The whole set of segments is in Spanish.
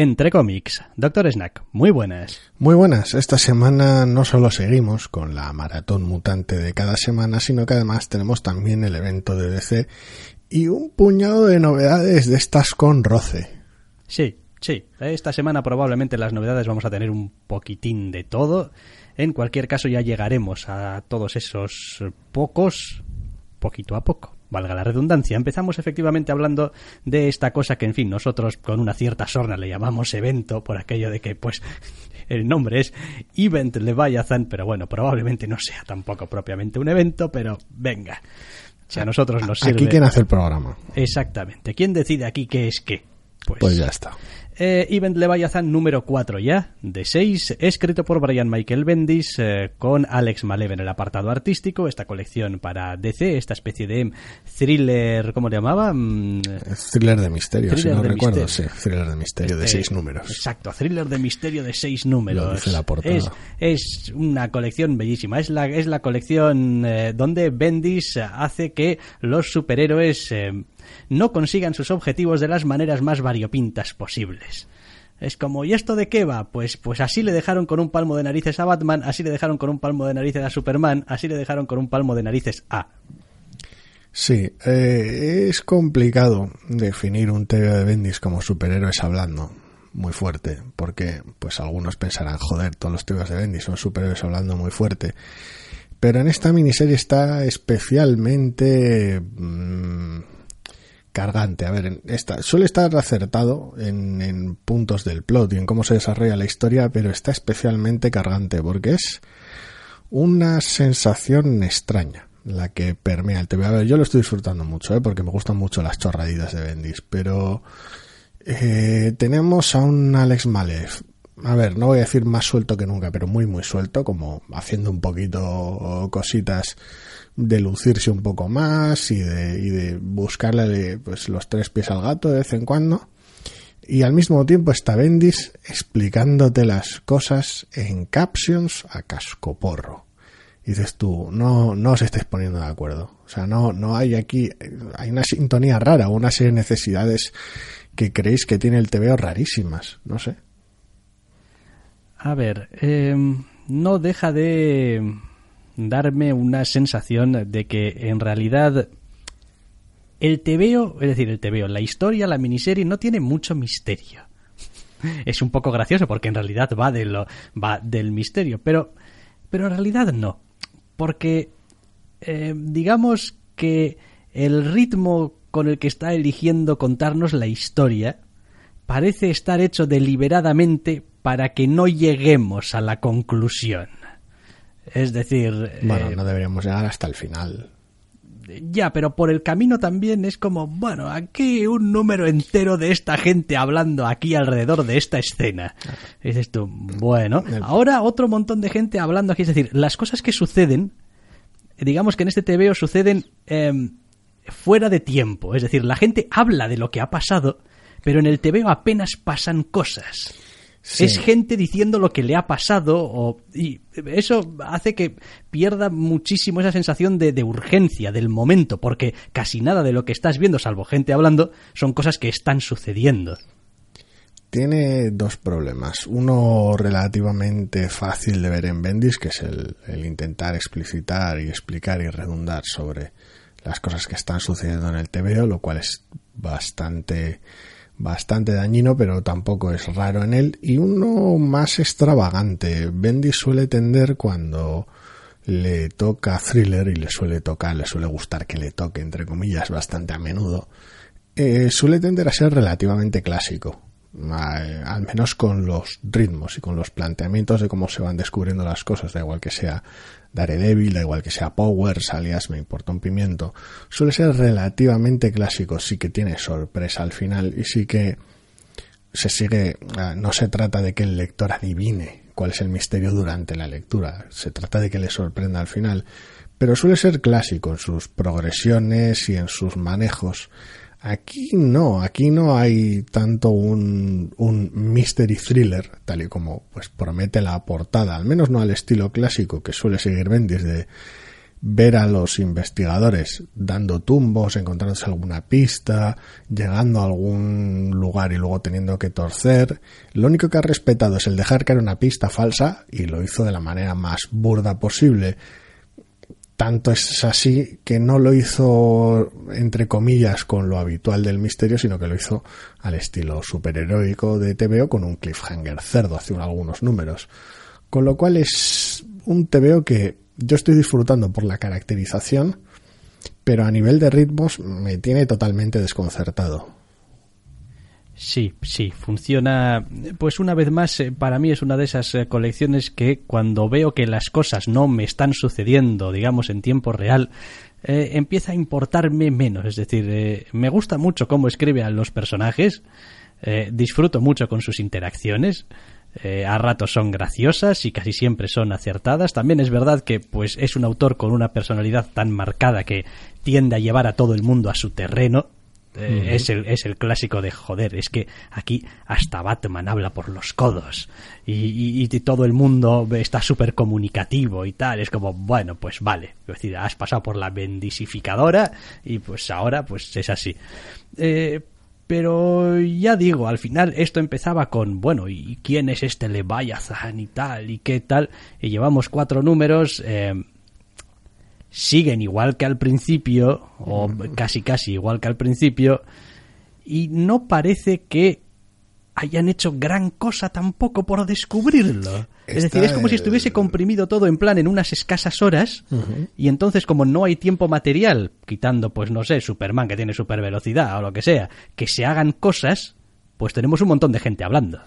Entre cómics. Doctor Snack, muy buenas. Muy buenas. Esta semana no solo seguimos con la maratón mutante de cada semana, sino que además tenemos también el evento de DC y un puñado de novedades de estas con roce. Sí, sí. Esta semana probablemente las novedades vamos a tener un poquitín de todo. En cualquier caso ya llegaremos a todos esos pocos poquito a poco valga la redundancia. Empezamos efectivamente hablando de esta cosa que, en fin, nosotros con una cierta sorna le llamamos evento, por aquello de que, pues, el nombre es Event Leviathan, pero bueno, probablemente no sea tampoco propiamente un evento, pero venga. Si a nosotros nos sirve. Aquí quién hace el programa. Exactamente. ¿Quién decide aquí qué es qué? Pues, pues ya está. Eh, Event Leviathan número 4 ya, de 6, escrito por Brian Michael Bendis, eh, con Alex Malev en el apartado artístico, esta colección para DC, esta especie de thriller, ¿cómo le llamaba? Mm, thriller de misterio, si no recuerdo, sí, thriller de misterio de 6 números. Exacto, thriller de misterio de 6 números. dice la portada. Es, es, una colección bellísima, es la, es la colección eh, donde Bendis hace que los superhéroes no consigan sus objetivos de las maneras más variopintas posibles. Es como, ¿y esto de qué va? Pues, pues así le dejaron con un palmo de narices a Batman, así le dejaron con un palmo de narices a Superman, así le dejaron con un palmo de narices a. Sí, eh, es complicado definir un TV de Bendis como superhéroes hablando muy fuerte, porque pues algunos pensarán, joder, todos los TVs de Bendis son superhéroes hablando muy fuerte. Pero en esta miniserie está especialmente... Mm, cargante. A ver, esta, suele estar acertado en, en, puntos del plot y en cómo se desarrolla la historia, pero está especialmente cargante porque es una sensación extraña la que permea el TV. A ver, yo lo estoy disfrutando mucho, ¿eh? porque me gustan mucho las chorraditas de Bendis, pero eh, tenemos a un Alex Malev. A ver, no voy a decir más suelto que nunca, pero muy, muy suelto, como haciendo un poquito cositas de lucirse un poco más y de, y de buscarle pues, los tres pies al gato de vez en cuando. Y al mismo tiempo está Bendis explicándote las cosas en captions a cascoporro. Y dices tú, no, no os estés poniendo de acuerdo. O sea, no, no hay aquí, hay una sintonía rara, una serie de necesidades que creéis que tiene el TVO rarísimas. No sé. A ver, eh, no deja de darme una sensación de que en realidad el tebeo, es decir, el tebeo, la historia, la miniserie no tiene mucho misterio. Es un poco gracioso porque en realidad va de lo va del misterio, pero pero en realidad no, porque eh, digamos que el ritmo con el que está eligiendo contarnos la historia parece estar hecho deliberadamente para que no lleguemos a la conclusión. Es decir... Bueno, eh, no deberíamos llegar hasta el final. Ya, pero por el camino también es como, bueno, aquí un número entero de esta gente hablando aquí alrededor de esta escena. dices tú, bueno, ahora otro montón de gente hablando aquí. Es decir, las cosas que suceden, digamos que en este TVO suceden em, fuera de tiempo. Es decir, la gente habla de lo que ha pasado, pero en el TVO apenas pasan cosas. Es gente diciendo lo que le ha pasado o, y eso hace que pierda muchísimo esa sensación de, de, urgencia del momento, porque casi nada de lo que estás viendo, salvo gente hablando, son cosas que están sucediendo. Tiene dos problemas. Uno relativamente fácil de ver en Bendis, que es el, el intentar explicitar y explicar y redundar sobre las cosas que están sucediendo en el TVO, lo cual es bastante bastante dañino, pero tampoco es raro en él. Y uno más extravagante. Bendy suele tender cuando le toca thriller y le suele tocar, le suele gustar que le toque, entre comillas, bastante a menudo. Eh, suele tender a ser relativamente clásico. al menos con los ritmos y con los planteamientos de cómo se van descubriendo las cosas, da igual que sea Daredevil, da igual que sea Powers, alias me importa un pimiento, suele ser relativamente clásico, sí que tiene sorpresa al final y sí que se sigue, ah, no se trata de que el lector adivine cuál es el misterio durante la lectura, se trata de que le sorprenda al final, pero suele ser clásico en sus progresiones y en sus manejos. Aquí no, aquí no hay tanto un, un mystery thriller, tal y como pues promete la portada, al menos no al estilo clásico que suele seguir Bendis de ver a los investigadores dando tumbos, encontrándose alguna pista, llegando a algún lugar y luego teniendo que torcer. Lo único que ha respetado es el dejar caer una pista falsa y lo hizo de la manera más burda posible. Tanto es así que no lo hizo entre comillas con lo habitual del misterio, sino que lo hizo al estilo superheroico de TVO con un cliffhanger cerdo hace algunos números. Con lo cual es un TVO que yo estoy disfrutando por la caracterización, pero a nivel de ritmos me tiene totalmente desconcertado. Sí, sí, funciona. Pues una vez más, eh, para mí es una de esas eh, colecciones que cuando veo que las cosas no me están sucediendo, digamos, en tiempo real, eh, empieza a importarme menos. Es decir, me gusta mucho cómo escribe a los personajes, disfruto mucho con sus interacciones, a ratos son graciosas y casi siempre son acertadas. También es verdad que pues es un autor con una personalidad tan marcada que tiende a llevar a todo el mundo a su terreno. Eh, es, el, es el clásico de joder, es que aquí hasta Batman habla por los codos y, todo el mundo está súper comunicativo y tal. Es como, bueno, pues vale, es decir, has pasado por la bendisificadora y pues ahora pues es así. Eh, pero ya digo, al final esto empezaba con, bueno, ¿y quién es este Leviathan y tal? ¿Y qué tal? Y llevamos cuatro números. Eh, siguen igual que al principio, o casi casi igual que al principio, y no parece que hayan hecho gran cosa tampoco por descubrirlo. es decir, es como si estuviese comprimido todo en plan en unas escasas horas y entonces como no hay tiempo material, quitando pues no sé, Superman que tiene super velocidad o lo que sea, que se hagan cosas, pues tenemos un montón de gente hablando.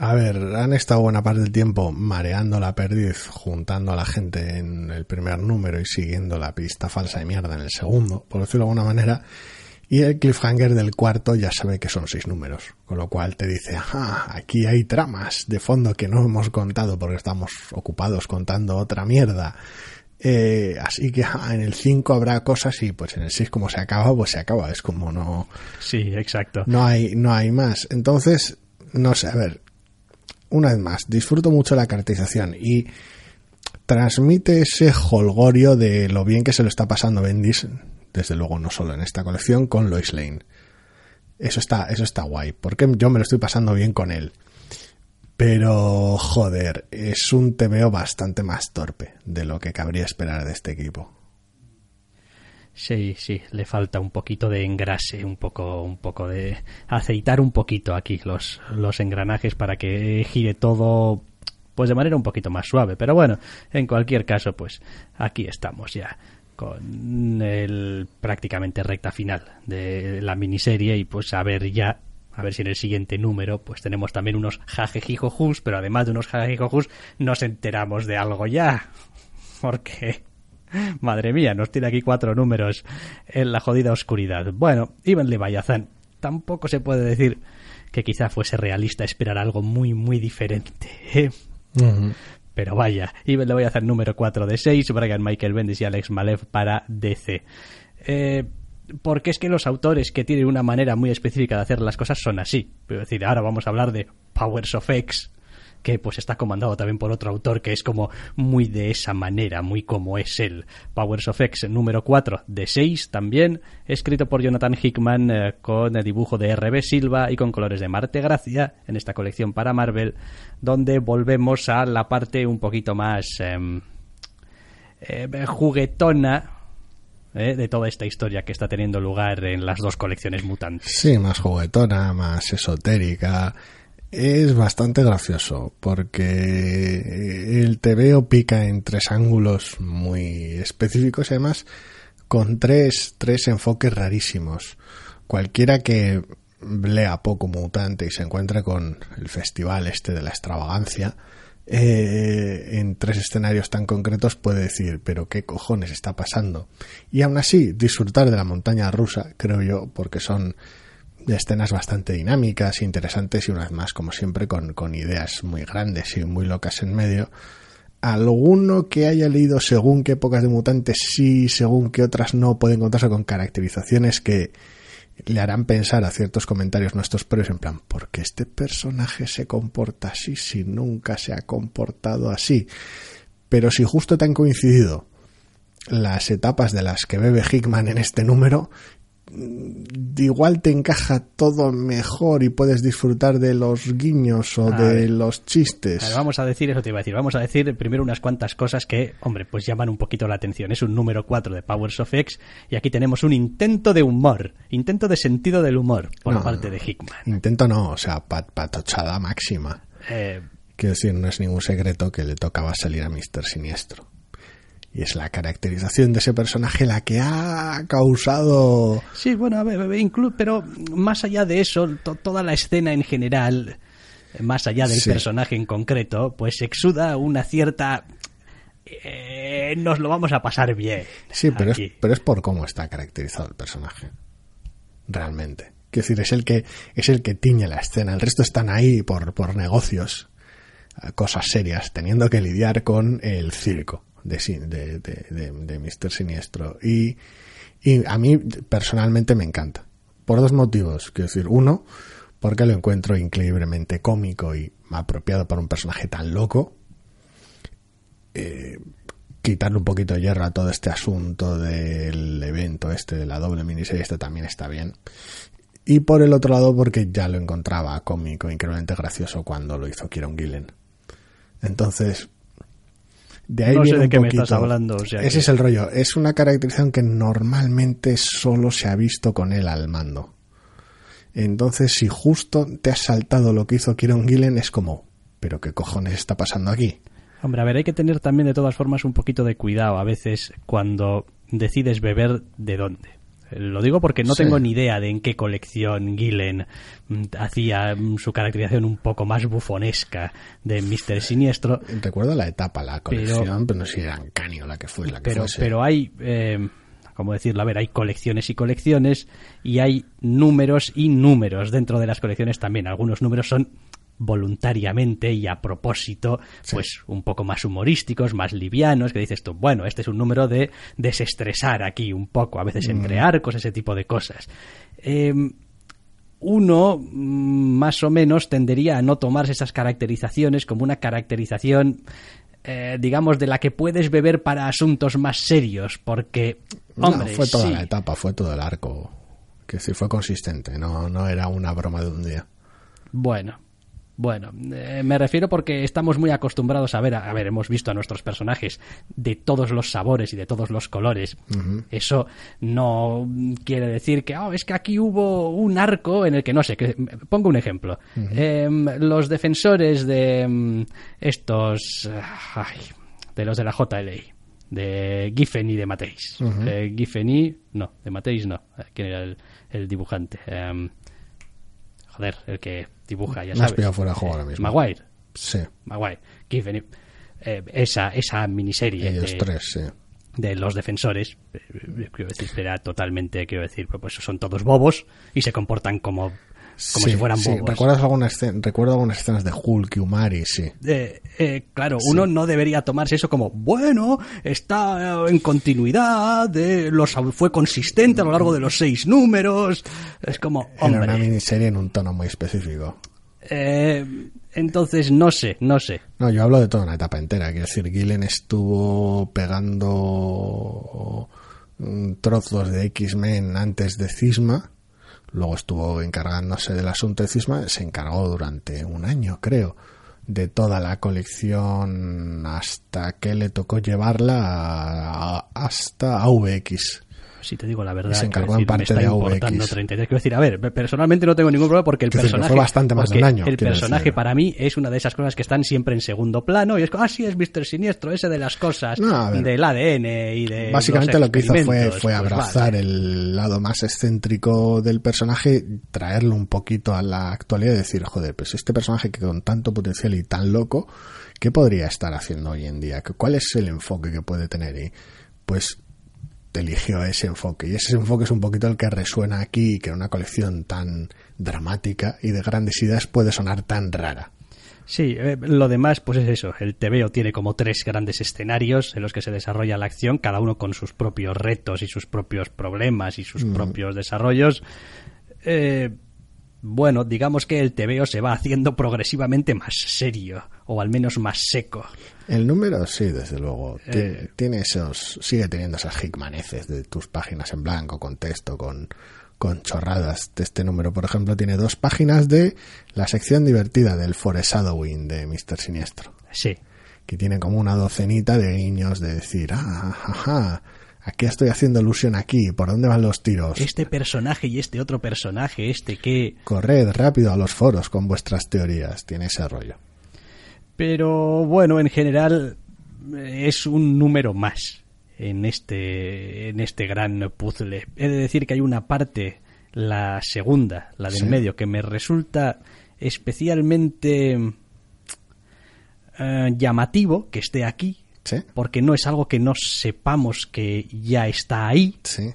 A ver, han estado buena parte del tiempo mareando la perdiz, juntando a la gente en el primer número y siguiendo la pista falsa de mierda en el segundo, por decirlo de alguna manera. Y el cliffhanger del cuarto ya sabe que son seis números, con lo cual te dice, ah, aquí hay tramas de fondo que no hemos contado porque estamos ocupados contando otra mierda. Eh, así que ah, en el 5 habrá cosas y pues en el 6 como se acaba, pues se acaba, es como no... Sí, exacto. No hay, no hay más. Entonces, no sé, a ver, una vez más, disfruto mucho la caracterización y transmite ese holgorio de lo bien que se lo está pasando Bendis desde luego no solo en esta colección, con Lois Lane. Eso está, eso está guay, porque yo me lo estoy pasando bien con él. Pero, joder, es un TVO bastante más torpe de lo que cabría esperar de este equipo. Sí, sí, le falta un poquito de engrase, un poco, un poco de aceitar un poquito aquí los, los engranajes para que gire todo pues de manera un poquito más suave. Pero bueno, en cualquier caso, pues aquí estamos ya con el prácticamente recta final de la miniserie y pues a ver ya a ver si en el siguiente número pues tenemos también unos jajejijojus, pero además de unos jajejijojus nos enteramos de algo ya. Porque, madre mía, nos tiene aquí cuatro números en la jodida oscuridad. Bueno, Iván Leviathan, tampoco se puede decir que quizá fuese realista esperar algo muy, muy diferente. ¿eh? Pero vaya, y le voy a hacer número 4 de 6, Brian Michael Bendis y Alex Malev para DC. Eh, porque es que los autores que tienen una manera muy específica de hacer las cosas son así. Es decir, ahora vamos a hablar de Powers of X, que pues está comandado también por otro autor que es como muy de esa manera, muy como es él. Powers of X número 4 de 6 también, escrito por Jonathan Hickman eh, con el dibujo de RB Silva y con colores de Marte Gracia en esta colección para Marvel, donde volvemos a la parte un poquito más em, eh, juguetona eh, de toda esta historia que está teniendo lugar en las dos colecciones mutantes. Sí, más juguetona, más esotérica, es bastante gracioso porque el TVO pica en tres ángulos muy específicos y además con tres, tres enfoques rarísimos. Cualquiera que lea poco mutante y se encuentre con el festival este de la extravagancia, eh, en tres escenarios tan concretos puede decir, pero qué cojones está pasando. Y aún así, disfrutar de la montaña rusa, creo yo, porque son escenas bastante dinámicas, interesantes y una vez más, como siempre, con, con ideas muy grandes y muy locas en medio. Alguno que haya leído según qué épocas de mutantes sí, según qué otras no, puede encontrarse con caracterizaciones que le harán pensar a ciertos comentarios nuestros previos en plan, ¿por qué este personaje se comporta así si nunca se ha comportado así? Pero si justo te han coincidido las etapas de las que bebe Hickman en este número, igual te encaja todo mejor y puedes disfrutar de los guiños o de los chistes. vamos a decir, eso te iba a decir, vamos a decir primero unas cuantas cosas que, hombre, pues llaman un poquito la atención. Es un número 4 de Powers of X y aquí tenemos un intento de humor, intento de sentido del humor por parte de Hickman. Intento no, o sea, patochada máxima. Eh, Quiero decir, no es ningún secreto que le tocaba salir a Mr. Siniestro. Y es la caracterización de ese personaje la que ha causado... Sí, bueno, a ver, pero más allá de eso, toda la escena en general, más allá del personaje en concreto, pues exuda una cierta... Eh, nos lo vamos a pasar bien. Sí, pero es, pero es por cómo está caracterizado el personaje. Realmente. Quiero decir, es el que, es el que tiñe la escena. El resto están ahí por, por negocios, cosas serias, teniendo que lidiar con el circo de, Mr. Siniestro. Y, y, a mí personalmente me encanta. Por dos motivos. Quiero decir, uno, porque lo encuentro increíblemente cómico y apropiado para un personaje tan loco. Eh, quitarle un poquito de hierro a todo este asunto del evento este de la doble miniserie, este también está bien. Y por el otro lado, porque ya lo encontraba cómico, increíblemente gracioso cuando lo hizo Kieron Gillen. Entonces, de ahí no sé de qué me estás hablando. Ese es el rollo. Es una caracterización que normalmente solo se ha visto con él al mando. Entonces, si justo te has saltado lo que hizo Kieron Gillen, es como, ¿pero qué cojones está pasando aquí? Hombre, a ver, hay que tener también de todas formas un poquito de cuidado a veces cuando decides beber de dónde. Lo digo porque no tengo ni idea de en qué colección Gillen mm, hacía mm, su caracterización un poco más bufonesca de Mr. Siniestro. Recuerdo la etapa, la colección, pero, no sé si era Canio la que fue la que pero, Pero hay, eh, como decirlo, a ver, hay colecciones y colecciones y hay números y números dentro de las colecciones también. Algunos números son voluntariamente y a propósito, pues un poco más humorísticos, más livianos, que dices tú, bueno, este es un número de desestresar aquí un poco, a veces entre mm. arcos, ese tipo de cosas. Em, uno mm, más o menos tendería a no tomarse esas caracterizaciones como una caracterización eh, digamos de la que puedes beber para asuntos más serios porque hombre fue toda la etapa fue todo el arco que sí fue consistente no no era una broma de un día bueno bueno, eh, me refiero porque estamos muy acostumbrados a ver, a, ver, hemos visto a nuestros personajes de todos los sabores y de todos los colores. Eso no quiere decir que, oh, es que aquí hubo un arco en el que no sé, que, pongo un ejemplo. Em, los defensores de em, estos, ay, de los de la JLA, de Giffen y de Mateis. Giffen y, no, de Mateis no. ¿Quién era el, dibujante? Em, joder, el que dibuja, ya sabes. Me fuera de juego ahora mismo. Maguire. Sí. Maguire. Eh, esa, esa miniserie. Ellos de, tres, sí. De los defensores, eh, quiero decir, era totalmente, quiero decir, pues son todos bobos y se comportan como como si fueran bobos. ¿Recuerdas alguna recuerdo algunas escenas de Hulk y Umari, sí. Eh, claro, uno no debería tomarse eso como, bueno, está en continuidad, de los, fue consistente a lo largo de los seis números. Es como, hombre. Era una miniserie en un tono muy específico. Eh, entonces, no sé, no sé. No, yo hablo de toda una etapa entera. Quiero decir, Gillen estuvo pegando trozos de X-Men antes de Cisma Luego estuvo encargándose del asunto de Cisma, se encargó durante un año, creo, de toda la colección hasta que le tocó llevarla hasta AVX si te digo la verdad. se encargó en parte de AVX. 33. Quiero decir, a ver, personalmente no tengo ningún problema porque el personaje. Fue bastante más de un año. El personaje para mí es una de esas cosas que están siempre en segundo plano y es como, ah, sí, es Mr. Siniestro, ese de las cosas del ADN y de. Básicamente lo que hizo fue, fue pues abrazar el lado más excéntrico del personaje, traerlo un poquito a la actualidad y decir, joder, pues este personaje que con tanto potencial y tan loco, ¿qué podría estar haciendo hoy en día? ¿Cuál es el enfoque que puede tener? Y pues eligió ese enfoque. Y ese enfoque es un poquito el que resuena aquí y que en una colección tan dramática y de grandes ideas puede sonar tan rara. Sí, eh, lo demás, pues es eso. El TVO tiene como tres grandes escenarios en los que se desarrolla la acción, cada uno con sus propios retos y sus propios problemas y sus Mm. propios desarrollos. Eh, bueno, digamos que el TVO se va haciendo progresivamente más serio, o al menos más seco. El número, sí, desde luego. Eh. Tiene esos, sigue teniendo esas hickmaneces de tus páginas en blanco, con texto, con, con chorradas. Este número, por ejemplo, tiene dos páginas de la sección divertida del Foreshadowing de Mr. Siniestro. Sí, que tiene como una docenita de guiños de decir, ah, ajá, aquí estoy haciendo ilusión aquí, ¿por dónde van los tiros? este personaje y este otro personaje, este que... Corred rápido a los foros con vuestras teorías, tiene ese rollo. Pero bueno, en general eh, es un número más en este, en este gran puzzle. He de decir que hay una parte, la segunda, la del Sí. medio, que me resulta especialmente eh, llamativo que esté aquí, ¿Sí? porque no es algo que no sepamos que ya está ahí Sí.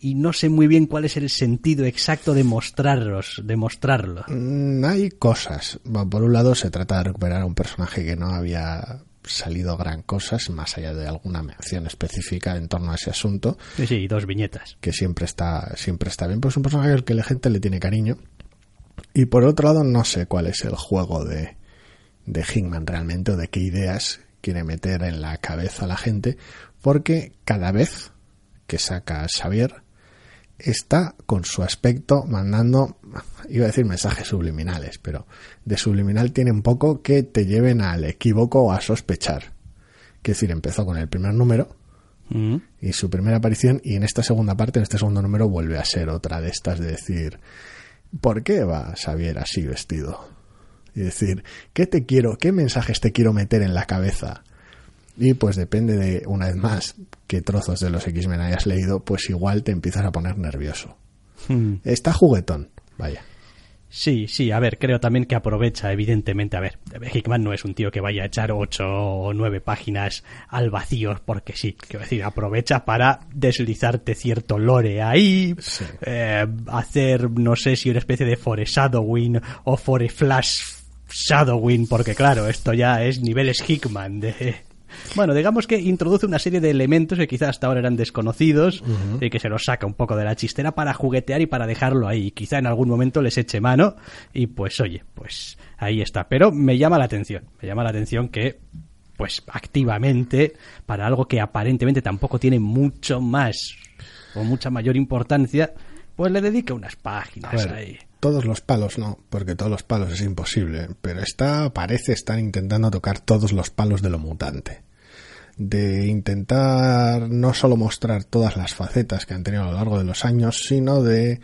y no sé muy bien cuál es el sentido exacto de mostrarlos, de mostrarlo. Mm, hay cosas. Bueno, por un lado, se trata de recuperar a un personaje que no había salido gran cosas, más allá de alguna mención específica en torno a ese asunto, Sí, sí, dos viñetas. que siempre está, siempre está bien, pues es un personaje al que la gente le tiene cariño. Y por otro lado, no sé cuál es el juego de, de Hickman realmente, o de qué ideas quiere meter en la cabeza a la gente, porque cada vez que saca a Xavier, está con su aspecto mandando, iba a decir mensajes subliminales, pero de subliminal tiene un poco que te lleven al equívoco o a sospechar. Que decir, empezó con el primer número, Mm. y su primera aparición y en esta segunda parte, en este segundo número, vuelve a ser otra de estas de decir ¿por qué va Xavier así vestido? Y decir, ¿qué te quiero, qué mensajes te quiero meter en la cabeza? Y pues depende de, una vez más, qué trozos de los X-Men hayas leído, pues igual te empiezas a poner nervioso. Mm. Está juguetón, vaya. Sí, sí, a ver, creo también que aprovecha, evidentemente, a ver, Hickman no es un tío que vaya a echar ocho o nueve páginas al vacío, porque sí, quiero decir, aprovecha para deslizarte cierto lore ahí, Sí. eh, hacer, no sé si una especie de foreshadowing o foreflash shadowing, porque claro, esto ya es niveles Hickman de... Bueno, digamos que introduce una serie de elementos que quizás hasta ahora eran desconocidos y que se los saca un poco de la chistera para juguetear y para dejarlo ahí. Quizá en algún momento les eche mano y pues oye, pues ahí está. Pero me llama la atención, me llama la atención que pues activamente para algo que aparentemente tampoco tiene mucho más o mucha mayor importancia, pues le dedique unas páginas ver, ahí. Todos los palos no, porque todos los palos es imposible, pero esta parece estar intentando tocar todos los palos de lo mutante. De intentar no solo mostrar todas las facetas que han tenido a lo largo de los años, sino de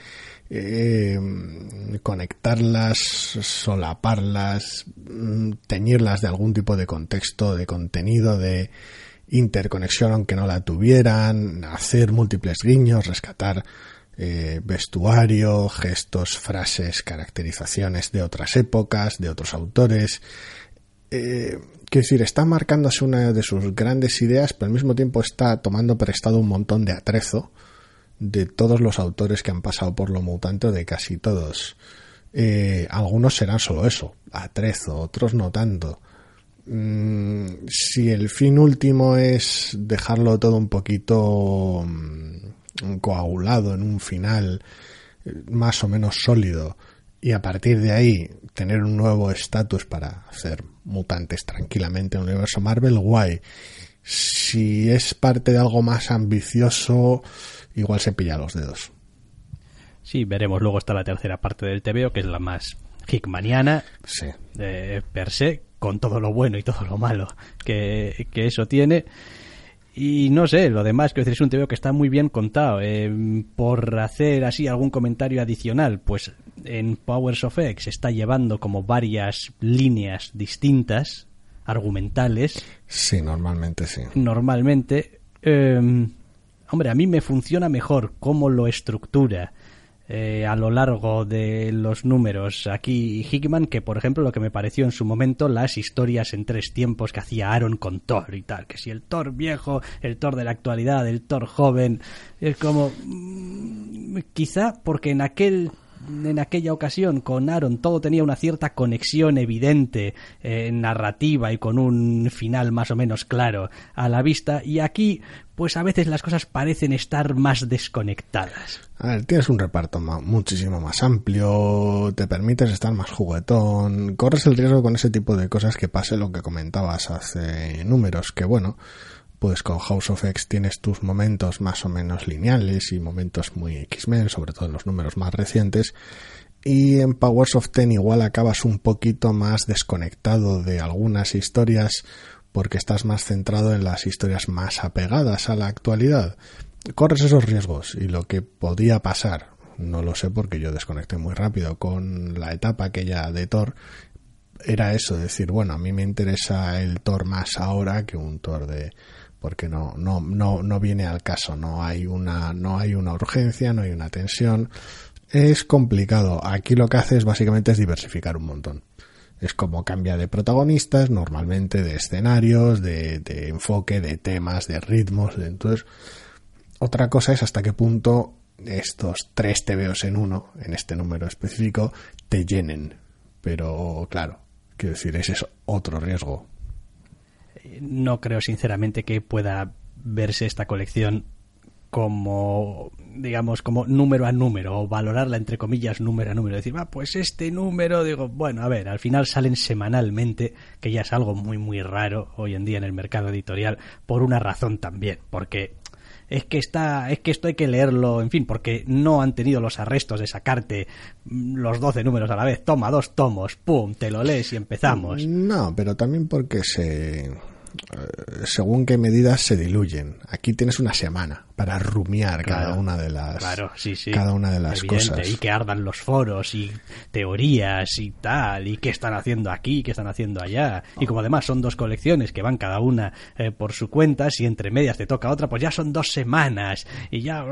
eh, conectarlas, solaparlas, mm, teñirlas de algún tipo de contexto, de contenido, de interconexión aunque no la tuvieran, hacer múltiples guiños, rescatar eh, vestuario, gestos, frases, caracterizaciones de otras épocas, de otros autores. Eh, quiero decir, está marcándose una de sus grandes ideas, pero al mismo tiempo está tomando prestado un montón de atrezo de todos los autores que han pasado por lo mutante, de casi todos. Eh, algunos serán solo eso, atrezo, otros no tanto. Mm, si el fin último es dejarlo todo un poquito mm, coagulado en un final eh, más o menos sólido y a partir de ahí tener un nuevo estatus para hacer mutantes tranquilamente en el universo Marvel, guay. Si es parte de algo más ambicioso, igual se pilla los dedos. Sí, veremos. Luego está la tercera parte del TVO, que es la más hickmaniana, Sí. eh, per se, con todo lo bueno y todo lo malo que, que eso tiene. Y no sé, lo demás, quiero decir, es un TVO que está muy bien contado. Eh, por hacer así algún comentario adicional, pues en Powers of X está llevando como varias líneas distintas, argumentales, Sí, normalmente sí. normalmente. eh, hombre, a mí me funciona mejor cómo lo estructura eh, a lo largo de los números. Aquí Hickman, que por ejemplo lo que me pareció en su momento las historias en tres tiempos que hacía Aaron con Thor y tal, que si el Thor viejo, el Thor de la actualidad, el Thor joven, es como mm, quizá porque en aquel en aquella ocasión con Aaron todo tenía una cierta conexión evidente eh, narrativa y con un final más o menos claro a la vista y aquí pues a veces las cosas parecen estar más desconectadas. A ver, tienes un reparto muchísimo más amplio, te permites estar más juguetón, corres el riesgo con ese tipo de cosas que pase lo que comentabas hace números, que bueno, pues con House of X tienes tus momentos más o menos lineales y momentos muy X-Men, sobre todo en los números más recientes. Y en Powers of Ten igual acabas un poquito más desconectado de algunas historias porque estás más centrado en las historias más apegadas a la actualidad. Corres esos riesgos y lo que podía pasar, no lo sé porque yo desconecté muy rápido con la etapa aquella de Thor, era eso, decir, bueno, a mí me interesa el Thor más ahora que un Thor de, porque no, no, no, no viene al caso, no hay una, no hay una urgencia, no hay una tensión. Es complicado. Aquí lo que hace es básicamente es diversificar un montón. Es como cambia de protagonistas, normalmente de escenarios, de, de enfoque, de temas, de ritmos. entonces, otra cosa es hasta qué punto estos tres TVOs en uno, en este número específico, te llenen. Pero claro, quiero decir, ese es otro riesgo no creo sinceramente que pueda verse esta colección como digamos como número a número o valorarla entre comillas número a número. Decir va pues este número digo bueno a ver al final salen semanalmente que ya es algo muy muy raro hoy en día en el mercado editorial por una razón también porque es que está es que esto hay que leerlo en fin porque no han tenido los arrestos de sacarte los 12 números a la vez toma dos tomos pum te lo lees y empezamos. No pero también porque se según qué medidas se diluyen. Aquí tienes una semana para rumiar cada una de las cada una de las cosas. y que ardan los foros y teorías y tal y qué están haciendo aquí qué están haciendo allá. Y como además son dos colecciones que van cada una eh, por su cuenta si entre medias te toca otra pues ya son dos semanas. Y ya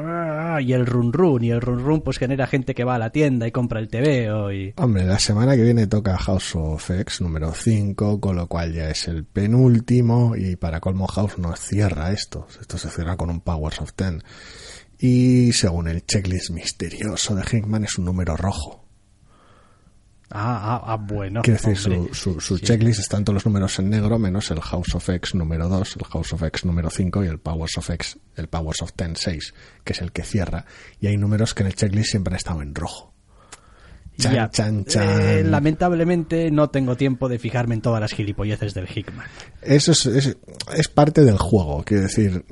y el run run y el run run pues genera gente que va a la tienda y compra el TVO y hombre la semana que viene toca House of X número 5 con lo cual ya es el penúltimo y para colmo House no cierra esto. Esto se cierra con un Powers of y según el checklist misterioso de Hickman es un número rojo. Ah, ah, ah bueno. Quiere decir, su, su, checklist están todos los números en negro, menos el House of X número 2, el House of X número 5 y el Powers of X, el Powers of Ten 6, que es el que cierra. Y hay números que en el checklist siempre han estado en rojo. Chan, chan, chan. Eh, lamentablemente no tengo tiempo de fijarme en todas las gilipolleces del Hickman. Eso es, es, parte del juego. Quiero decir,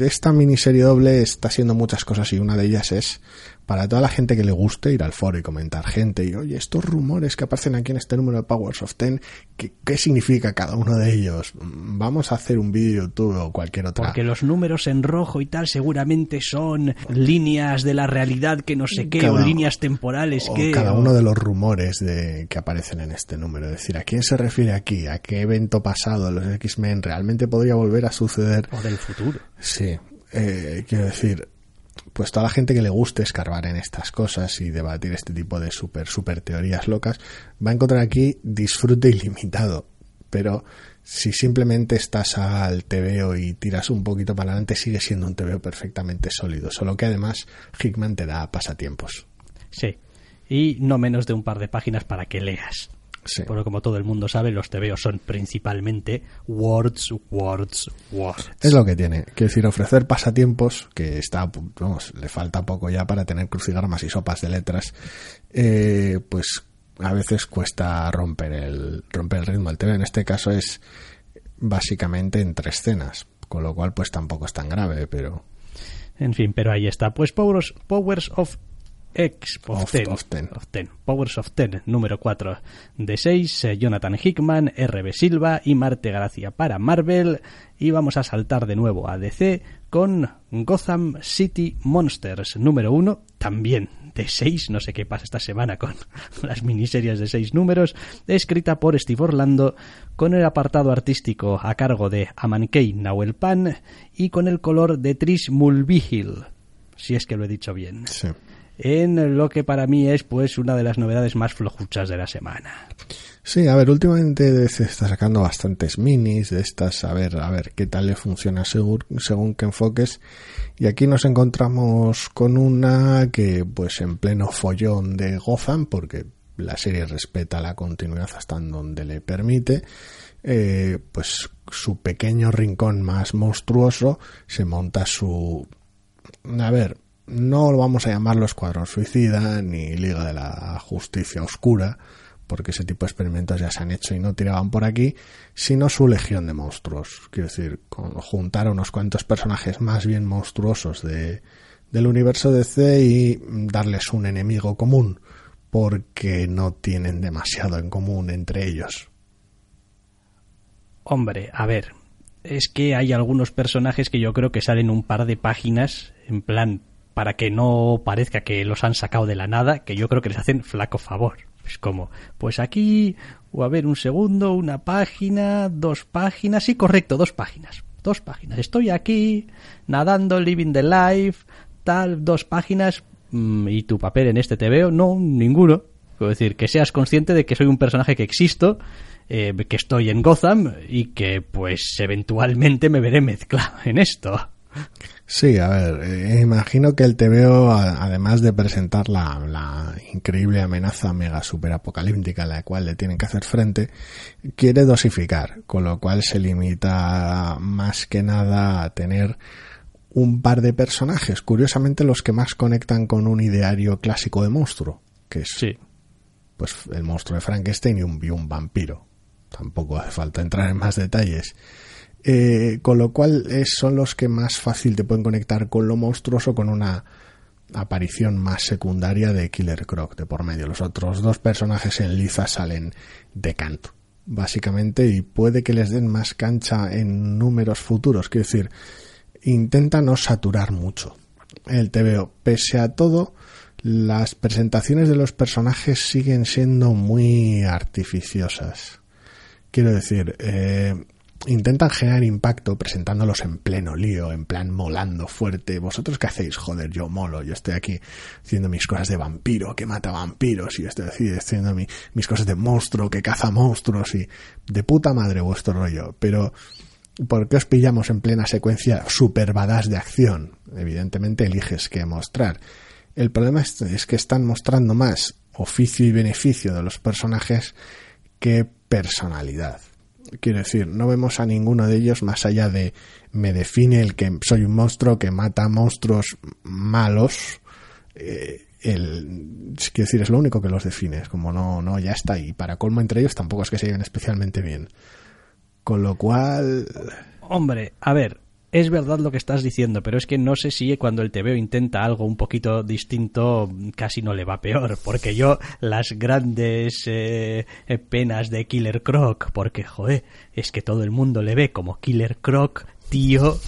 esta miniserie doble está haciendo muchas cosas y una de ellas es para toda la gente que le guste ir al foro y comentar gente y oye, estos rumores que aparecen aquí en este número de Powers of Ten, ¿qué, qué significa cada uno de ellos? Vamos a hacer un vídeo YouTube o cualquier otra. Porque los números en rojo y tal seguramente son líneas de la realidad que no sé qué, o líneas temporales que... Cada uno de los rumores de, que aparecen en este número. Es decir, ¿a quién se refiere aquí? ¿A qué evento pasado los X-Men realmente podría volver a suceder? O del futuro. Sí. Eh, quiero decir, pues toda la gente que le guste escarbar en estas cosas y debatir este tipo de super, super teorías locas, va a encontrar aquí disfrute ilimitado. Pero si simplemente estás al TVO y tiras un poquito para adelante, sigue siendo un TVO perfectamente sólido. Solo que además Hickman te da pasatiempos. Sí. Y no menos de un par de páginas para que leas. Porque como todo el mundo sabe, los TVO son principalmente words, words, words. Es lo que tiene. Quiero decir, ofrecer pasatiempos, que está, vamos, le falta poco ya para tener crucigramas y sopas de letras, eh, pues a veces cuesta romper el, romper el ritmo. El TV en este caso es básicamente entre escenas, con lo cual pues tampoco es tan grave, pero... En fin, pero ahí está. Pues Powers, Powers of X of, ten, Powers of Ten, número 4 de 6, eh, Jonathan Hickman, RB Silva y Marte Gracia para Marvel. Y vamos a saltar de nuevo a DC con Gotham City Monsters, número 1, también de 6, no sé qué pasa esta semana con las miniseries de 6 números, escrita por Steve Orlando, con el apartado artístico a cargo de Amankei Nahuel Pan y con el color de Trish Mulvihill, si es que lo he dicho bien. Sí. En lo que para mí es pues una de las novedades más flojuchas de la semana. Sí, a ver, últimamente se está sacando bastantes minis de estas, a ver, a ver qué tal le funciona según, según qué enfoques. Y aquí nos encontramos con una que, pues, en pleno follón de Gotham, porque la serie respeta la continuidad hasta en donde le permite, eh, pues su pequeño rincón más monstruoso se monta su... A ver, no lo vamos a llamarlo Escuadrón Suicida ni Liga de la Justicia Oscura, porque ese tipo de experimentos ya se han hecho y no tiraban por aquí, sino su legión de monstruos. Quiero decir, juntar a unos cuantos personajes más bien monstruosos de, del universo DC y darles un enemigo común, porque no tienen demasiado en común entre ellos. Hombre, a ver, es que hay algunos personajes que yo creo que salen un par de páginas, en plan, para que no parezca que los han sacado de la nada, que yo creo que les hacen flaco favor. Es como, pues aquí, o a ver, un segundo, una página, dos páginas, sí, correcto, dos páginas, dos páginas. Estoy aquí, nadando, living the life, tal, dos páginas, mm, y tu papel en este te veo, no, ninguno. Quiero decir, que seas consciente de que soy un personaje que existo, eh, que estoy en Gotham y que pues eventualmente me veré mezclado en esto. Sí, a ver, eh, imagino que el TVO, además de presentar la, increíble amenaza mega super apocalíptica a la cual le tienen que hacer frente, quiere dosificar, con lo cual se limita más que nada a tener un par de personajes, curiosamente los que más conectan con un ideario clásico de monstruo, que es pues el monstruo de Frankenstein y un, y un vampiro. Tampoco hace falta entrar en más detalles. Eh, con lo cual son los que más fácil te pueden conectar con lo monstruoso con una aparición más secundaria de Killer Croc de por medio. Los otros dos personajes en liza salen de canto, básicamente, y puede que les den más cancha en números futuros. Quiero decir, intenta no saturar mucho el TVO. Pese a todo, las presentaciones de los personajes siguen siendo muy artificiosas. Quiero decir, eh, intentan generar impacto presentándolos en pleno lío, en plan molando fuerte. ¿Vosotros qué hacéis? Joder, yo molo, yo estoy aquí haciendo mis cosas de vampiro que mata vampiros y estoy haciendo mis cosas de monstruo que caza monstruos y de puta madre vuestro rollo. Pero, ¿por qué os pillamos en plena secuencia super badass de acción? Evidentemente eliges qué mostrar. El problema es que están mostrando más oficio y beneficio de los personajes que personalidad. Quiero decir, no vemos a ninguno de ellos más allá de me define el que soy un monstruo que mata monstruos malos. Eh, el, quiero decir, es lo único que los define. Es como no, no, ya está. Y para colmo entre ellos tampoco es que se lleven especialmente bien. Con lo cual. Hombre, a ver, es verdad lo que estás diciendo, pero es que no sé si cuando el TVO intenta algo un poquito distinto casi no le va peor, porque yo las grandes eh, penas de Killer Croc, porque joder, es que todo el mundo le ve como Killer Croc, tío,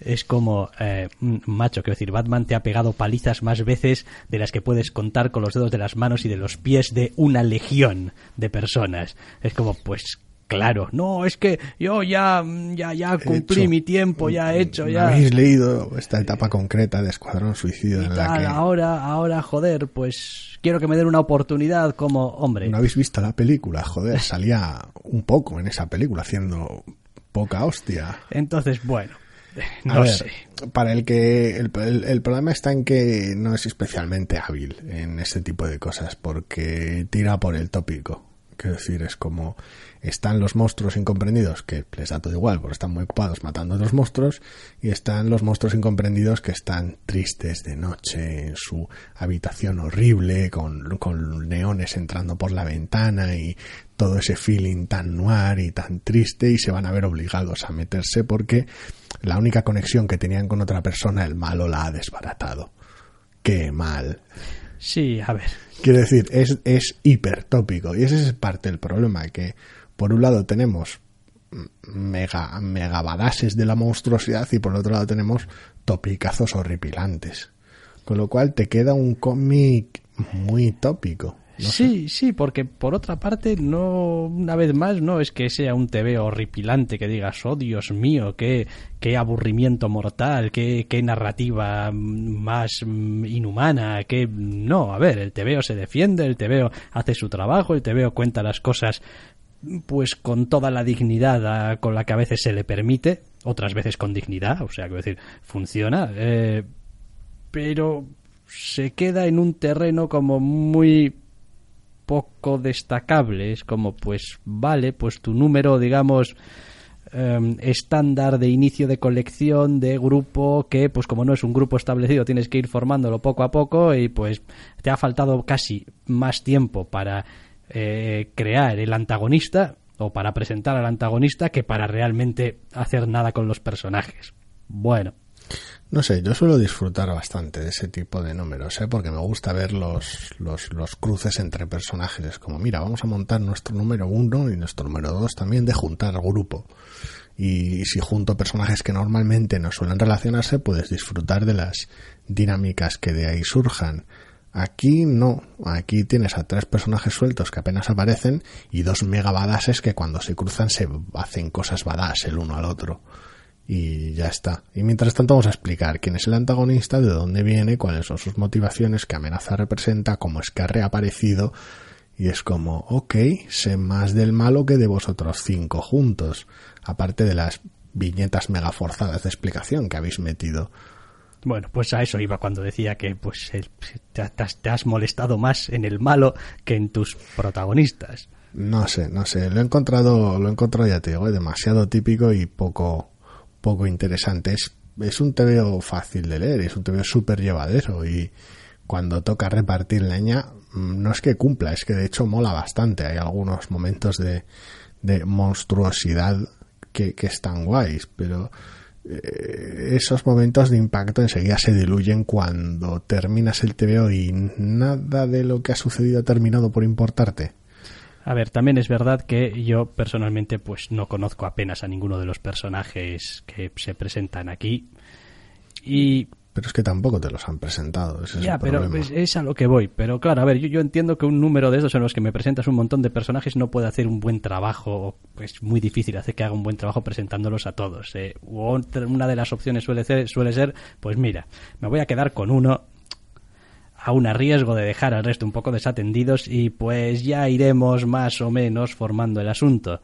es como, eh, macho, quiero decir, Batman te ha pegado palizas más veces de las que puedes contar con los dedos de las manos y de los pies de una legión de personas. Es como, pues Claro, no, es que yo ya, ya, ya cumplí mi tiempo, ya he hecho, ya. ¿Habéis leído esta etapa concreta de Escuadrón Suicidio en la que... Ahora, ahora, joder, pues quiero que me den una oportunidad como hombre. ¿No habéis visto la película? Joder, salía un poco en esa película haciendo poca hostia. Entonces, bueno, no sé. Para el que el, el, problema está en que no es especialmente hábil en este tipo de cosas porque tira por el tópico. Quiero decir, es como están los monstruos incomprendidos, que les da todo igual, porque están muy ocupados matando a otros monstruos, y están los monstruos incomprendidos que están tristes de noche en su habitación horrible, con, con neones entrando por la ventana y todo ese feeling tan noir y tan triste, y se van a ver obligados a meterse porque la única conexión que tenían con otra persona, el malo la ha desbaratado. ¡Qué mal! Sí, a ver. Quiero decir, es, es hipertópico y ese es parte del problema, que por un lado tenemos mega, mega badases de la monstruosidad y por otro lado tenemos topicazos horripilantes. Con lo cual te queda un cómic muy tópico. sí, sí, porque por otra parte, no, una vez más, no es que sea un TV horripilante que digas, oh Dios mío, qué, qué aburrimiento mortal, qué, qué narrativa más inhumana, que no, a ver, el TVO se defiende, el TVO hace su trabajo, el TVO cuenta las cosas pues con toda la dignidad con la que a veces se le permite, otras veces con dignidad, o sea, que decir, funciona, eh, pero se queda en un terreno como muy poco destacable. Es como, pues vale, pues tu número, digamos, em, estándar de inicio de colección de grupo que, pues como no es un grupo establecido, tienes que ir formándolo poco a poco y pues te ha faltado casi más tiempo para eh, crear el antagonista o para presentar al antagonista que para realmente hacer nada con los personajes. Bueno. No sé, yo suelo disfrutar bastante de ese tipo de números, ¿eh? porque me gusta ver los, los, los cruces entre personajes. como, mira, vamos a montar nuestro número uno y nuestro número dos también de juntar grupo. Y si junto personajes que normalmente no suelen relacionarse, puedes disfrutar de las dinámicas que de ahí surjan. Aquí no, aquí tienes a tres personajes sueltos que apenas aparecen y dos mega badases que cuando se cruzan se hacen cosas badass el uno al otro y ya está. Y mientras tanto vamos a explicar quién es el antagonista, de dónde viene, cuáles son sus motivaciones, qué amenaza representa, cómo es que ha reaparecido. Y es como, ok, sé más del malo que de vosotros cinco juntos, aparte de las viñetas mega forzadas de explicación que habéis metido. Bueno, pues a eso iba cuando decía que pues te, has molestado más en el malo que en tus protagonistas. No sé, no sé, lo he encontrado, lo he encontrado ya te digo, demasiado típico y poco, poco interesante. Es, un TVO fácil de leer, es un TVO súper llevadero y cuando toca repartir leña mm, no es que cumpla, es que de hecho mola bastante. Hay algunos momentos de, monstruosidad que, que están guays, pero eh, esos momentos de impacto enseguida se diluyen cuando terminas el TVO y nada de lo que ha sucedido ha terminado por importarte. A ver, también es verdad que yo personalmente pues no conozco apenas a ninguno de los personajes que se presentan aquí y pero es que tampoco te los han presentado. ya, pero es, a lo que voy. Pero claro, a ver, yo, entiendo que un número de esos en los que me presentas un montón de personajes no puede hacer un buen trabajo. Es muy difícil hacer que haga un buen trabajo presentándolos a todos. Eh. una de las opciones suele ser, suele ser, pues mira, me voy a quedar con uno aún a riesgo de dejar al resto un poco desatendidos y pues ya iremos más o menos formando el asunto.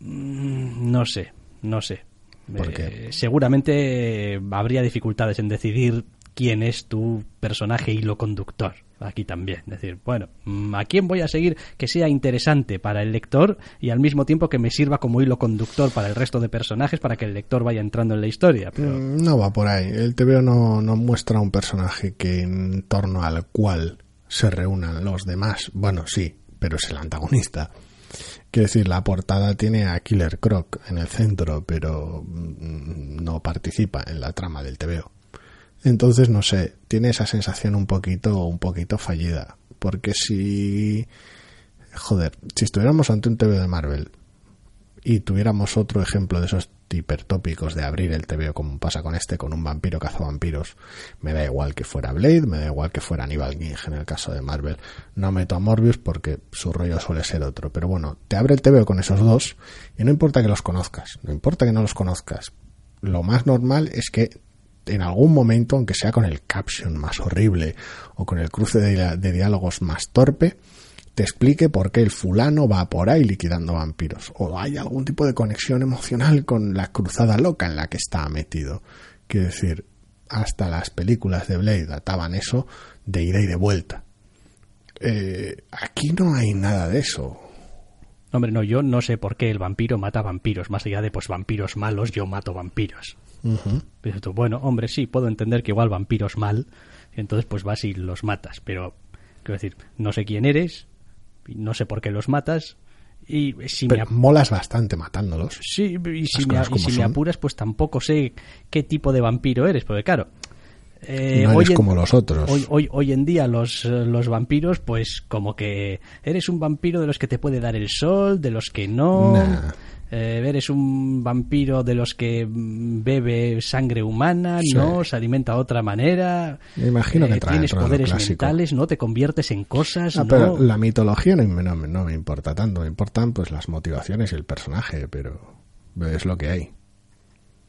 Mm, no sé, no sé. Eh, seguramente habría dificultades en decidir quién es tu personaje y lo conductor aquí también. Es decir, bueno, mm, ¿a quién voy a seguir que sea interesante para el lector y al mismo tiempo que me sirva como hilo conductor para el resto de personajes para que el lector vaya entrando en la historia? Mm, no va por ahí. El TVO no, no muestra un personaje que en torno al cual se reúnan los demás. Bueno, sí, pero es el antagonista. Quiero decir, la portada tiene a Killer Croc en el centro, pero mm, no participa en la trama del TVO. Entonces, no sé, tiene esa sensación un poquito, un poquito fallida. Porque si, joder, si estuviéramos ante un TV de Marvel y tuviéramos otro ejemplo de esos hipertópicos de abrir el TV como pasa con este, con un vampiro cazavampiros, me da igual que fuera Blade, me da igual que fuera Aníbal King en el caso de Marvel. No meto a Morbius porque su rollo suele ser otro. Pero bueno, te abre el TV con esos dos y no importa que los conozcas, no importa que no los conozcas. Lo más normal es que en algún momento, aunque sea con el caption más horrible o con el cruce de, diálogos más torpe, te explique por qué el fulano va por ahí liquidando vampiros. O hay algún tipo de conexión emocional con la cruzada loca en la que está metido. Quiero decir, hasta las películas de Blade databan eso de ida y de vuelta. Eh, aquí no hay nada de eso. Hombre, no, yo no sé por qué el vampiro mata vampiros. Más allá de pues vampiros malos, yo mato vampiros bueno, hombre, sí, puedo entender que igual vampiros mal, entonces pues vas y los matas, pero quiero decir, no sé quién eres, no sé por qué los matas, y si me molas bastante matándolos. Sí, y si, me, me, apuras, pues tampoco sé qué tipo de vampiro eres, porque claro. Eh, no eres como los otros. Hoy, hoy, hoy en día los, los vampiros, pues como que eres un vampiro de los que te puede dar el sol, de los que no. Eh, eres un vampiro de los que bebe sangre humana, no, se alimenta de otra manera. Me imagino que eh, trae tienes poderes mentales, no te conviertes en cosas, Ah, no. pero la mitología no, me- no no me importa tanto, me importan pues las motivaciones y el personaje, pero es lo que hay.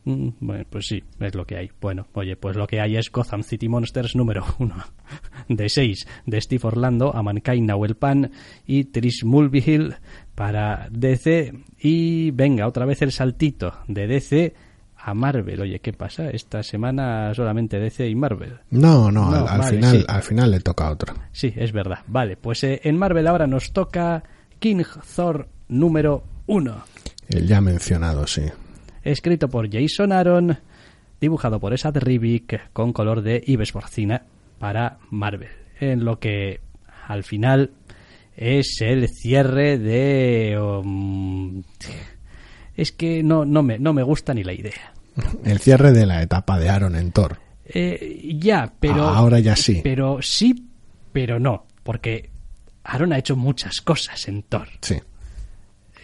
Mm, Bueno, pues sí, es lo que hay. Bueno, oye, pues lo que hay es Gotham City Monsters número uno de 6 de Steve Orlando, Amankai Nahuel Pan y Trish Mulvihill para DC. Y venga, otra vez el saltito de DC a Marvel. Oye, ¿qué pasa? Esta semana solamente DC y Marvel. No, no, No, al, al vale, final, sí. al final le toca a otro. Sí, es verdad. Vale, pues eh, en Marvel ahora nos toca King Thor número uno. El ya mencionado, sí. escrito por Jason Aaron, dibujado por Esad Ribic, con color de Ives Porcina para Marvel. En lo que al final es el cierre de... um, es que no, no, me, no me gusta ni la idea. El cierre de la etapa de Aaron en Thor. Eh, ya, pero... Ahora ya sí. Pero sí, pero no, porque Aaron ha hecho muchas cosas en Thor. Sí.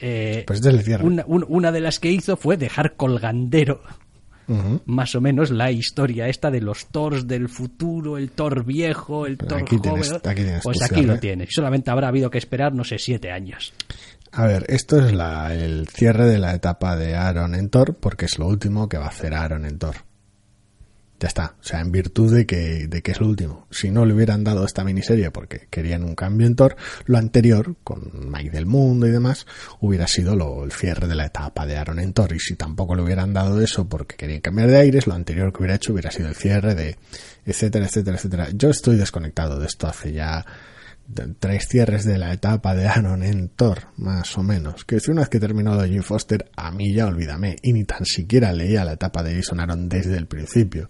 Eh, Pues este es el cierre. una, un- una de las que hizo fue dejar colgandero Más o menos la historia esta de los Thors del futuro, el Thor viejo, el Pero Thor aquí joven. tienes- aquí tienes pues aquí lo tienes. Solamente habrá habido que esperar, no sé, siete años. A ver, esto es la, el cierre de la etapa de Aaron en Thor, porque es lo último que va a hacer Aaron en Thor. Ya está, o sea, en virtud de que, de que es lo último. Si no le hubieran dado esta miniserie porque querían un cambio en Thor, lo anterior, con Mike del Mundo y demás, hubiera sido lo, el cierre de la etapa de Aaron en Thor. Y si tampoco le hubieran dado eso porque querían cambiar de aires, lo anterior que hubiera hecho hubiera sido el cierre de etcétera, etcétera, etcétera. Yo estoy desconectado de esto hace ya tres cierres de la etapa de Aaron en Thor, más o menos. Que si una vez que terminó de Jim Foster, a mí ya olvídame, y ni tan siquiera leía la etapa de Jason Aaron desde el principio.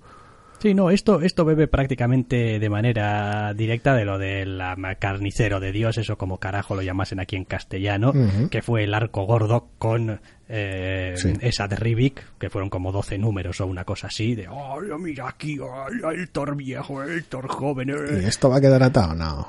Sí, no, esto, esto bebe prácticamente de manera directa de lo del carnicero de Dios, eso como carajo lo llamasen aquí en castellano, que fue el arco gordo con eh, Sí. esa de Rivik, que fueron como 12 números o una cosa así, de, oh, mira aquí, ay, el Thor viejo, el Thor joven. eh". ¿Y esto va a quedar atado? No.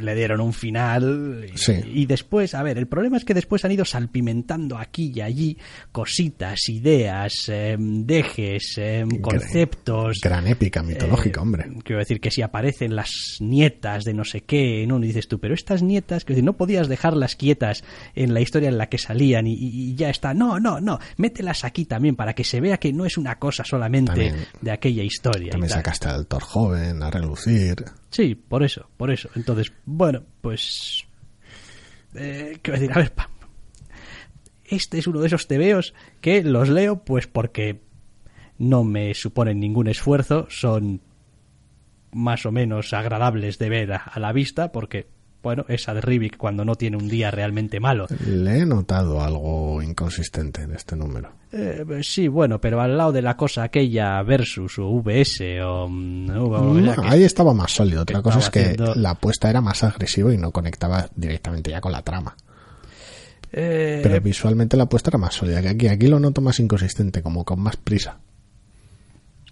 Le dieron un final y, Sí. y después, a ver, el problema es que después han ido salpimentando aquí y allí cositas, ideas, em, dejes, em, conceptos. Gran épica mitológica, Eh, hombre. Quiero decir que si aparecen las nietas de no sé qué, ¿no? Y dices tú, pero estas nietas, quiero decir, no podías dejarlas quietas en la historia en la que salían y, ya está. No, no, no, mételas aquí también para que se vea que no es una cosa solamente También- de aquella historia. También sacaste al Thor joven a relucir. Sí, por eso, por eso. Entonces, bueno, pues... Eh, quiero decir, a ver, pa- este es uno de esos tebeos que los leo pues porque no me suponen ningún esfuerzo, son más o menos agradables de ver a, a la vista porque, bueno, esa de Rivik cuando no tiene un día realmente malo. Le he notado algo inconsistente en este número. Eh, sí, bueno, pero al lado de la cosa aquella versus o VS o... mm, o- No, que- ahí estaba más sólido. Otra cosa es que haciendo- la apuesta era más agresiva y no conectaba directamente ya con la trama. Eh, Pero visualmente la apuesta era más sólida que aquí. Aquí lo noto más inconsistente, como con más prisa.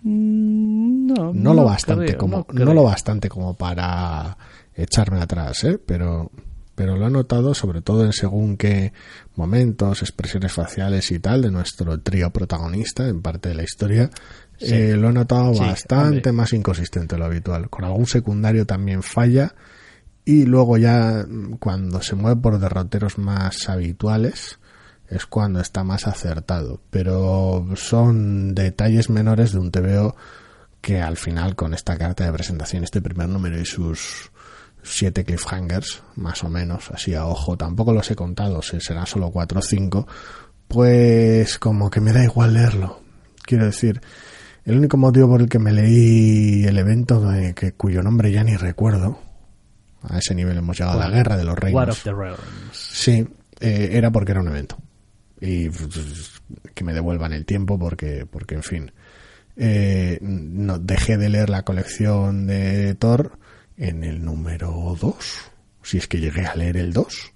Mm, No, No, lo bastante creo, como no no, lo bastante como para echarme atrás, ¿eh? Pero pero lo he notado sobre todo en según qué momentos, expresiones faciales y tal de nuestro trío protagonista en parte de la historia. Sí. Eh, lo he notado Sí, bastante hombre. más inconsistente de lo habitual. Con algún secundario también falla y luego ya mm, cuando se mueve por derroteros más habituales es cuando está más acertado. Pero son detalles menores de un TVO que al final con esta carta de presentación, este primer número y sus siete cliffhangers, más o menos, así a ojo, tampoco los he contado, se- serán solo cuatro o cinco, pues como que me da igual leerlo. Quiero decir, el único motivo por el que me leí el evento, de que, cuyo nombre ya ni recuerdo, a ese nivel hemos llegado a la guerra de los reinos. War of the Realms. Sí, eh, era porque era un evento. Y que me devuelvan el tiempo porque, porque en fin, eh, no, dejé de leer la colección de Thor en el número 2, si es que llegué a leer el 2.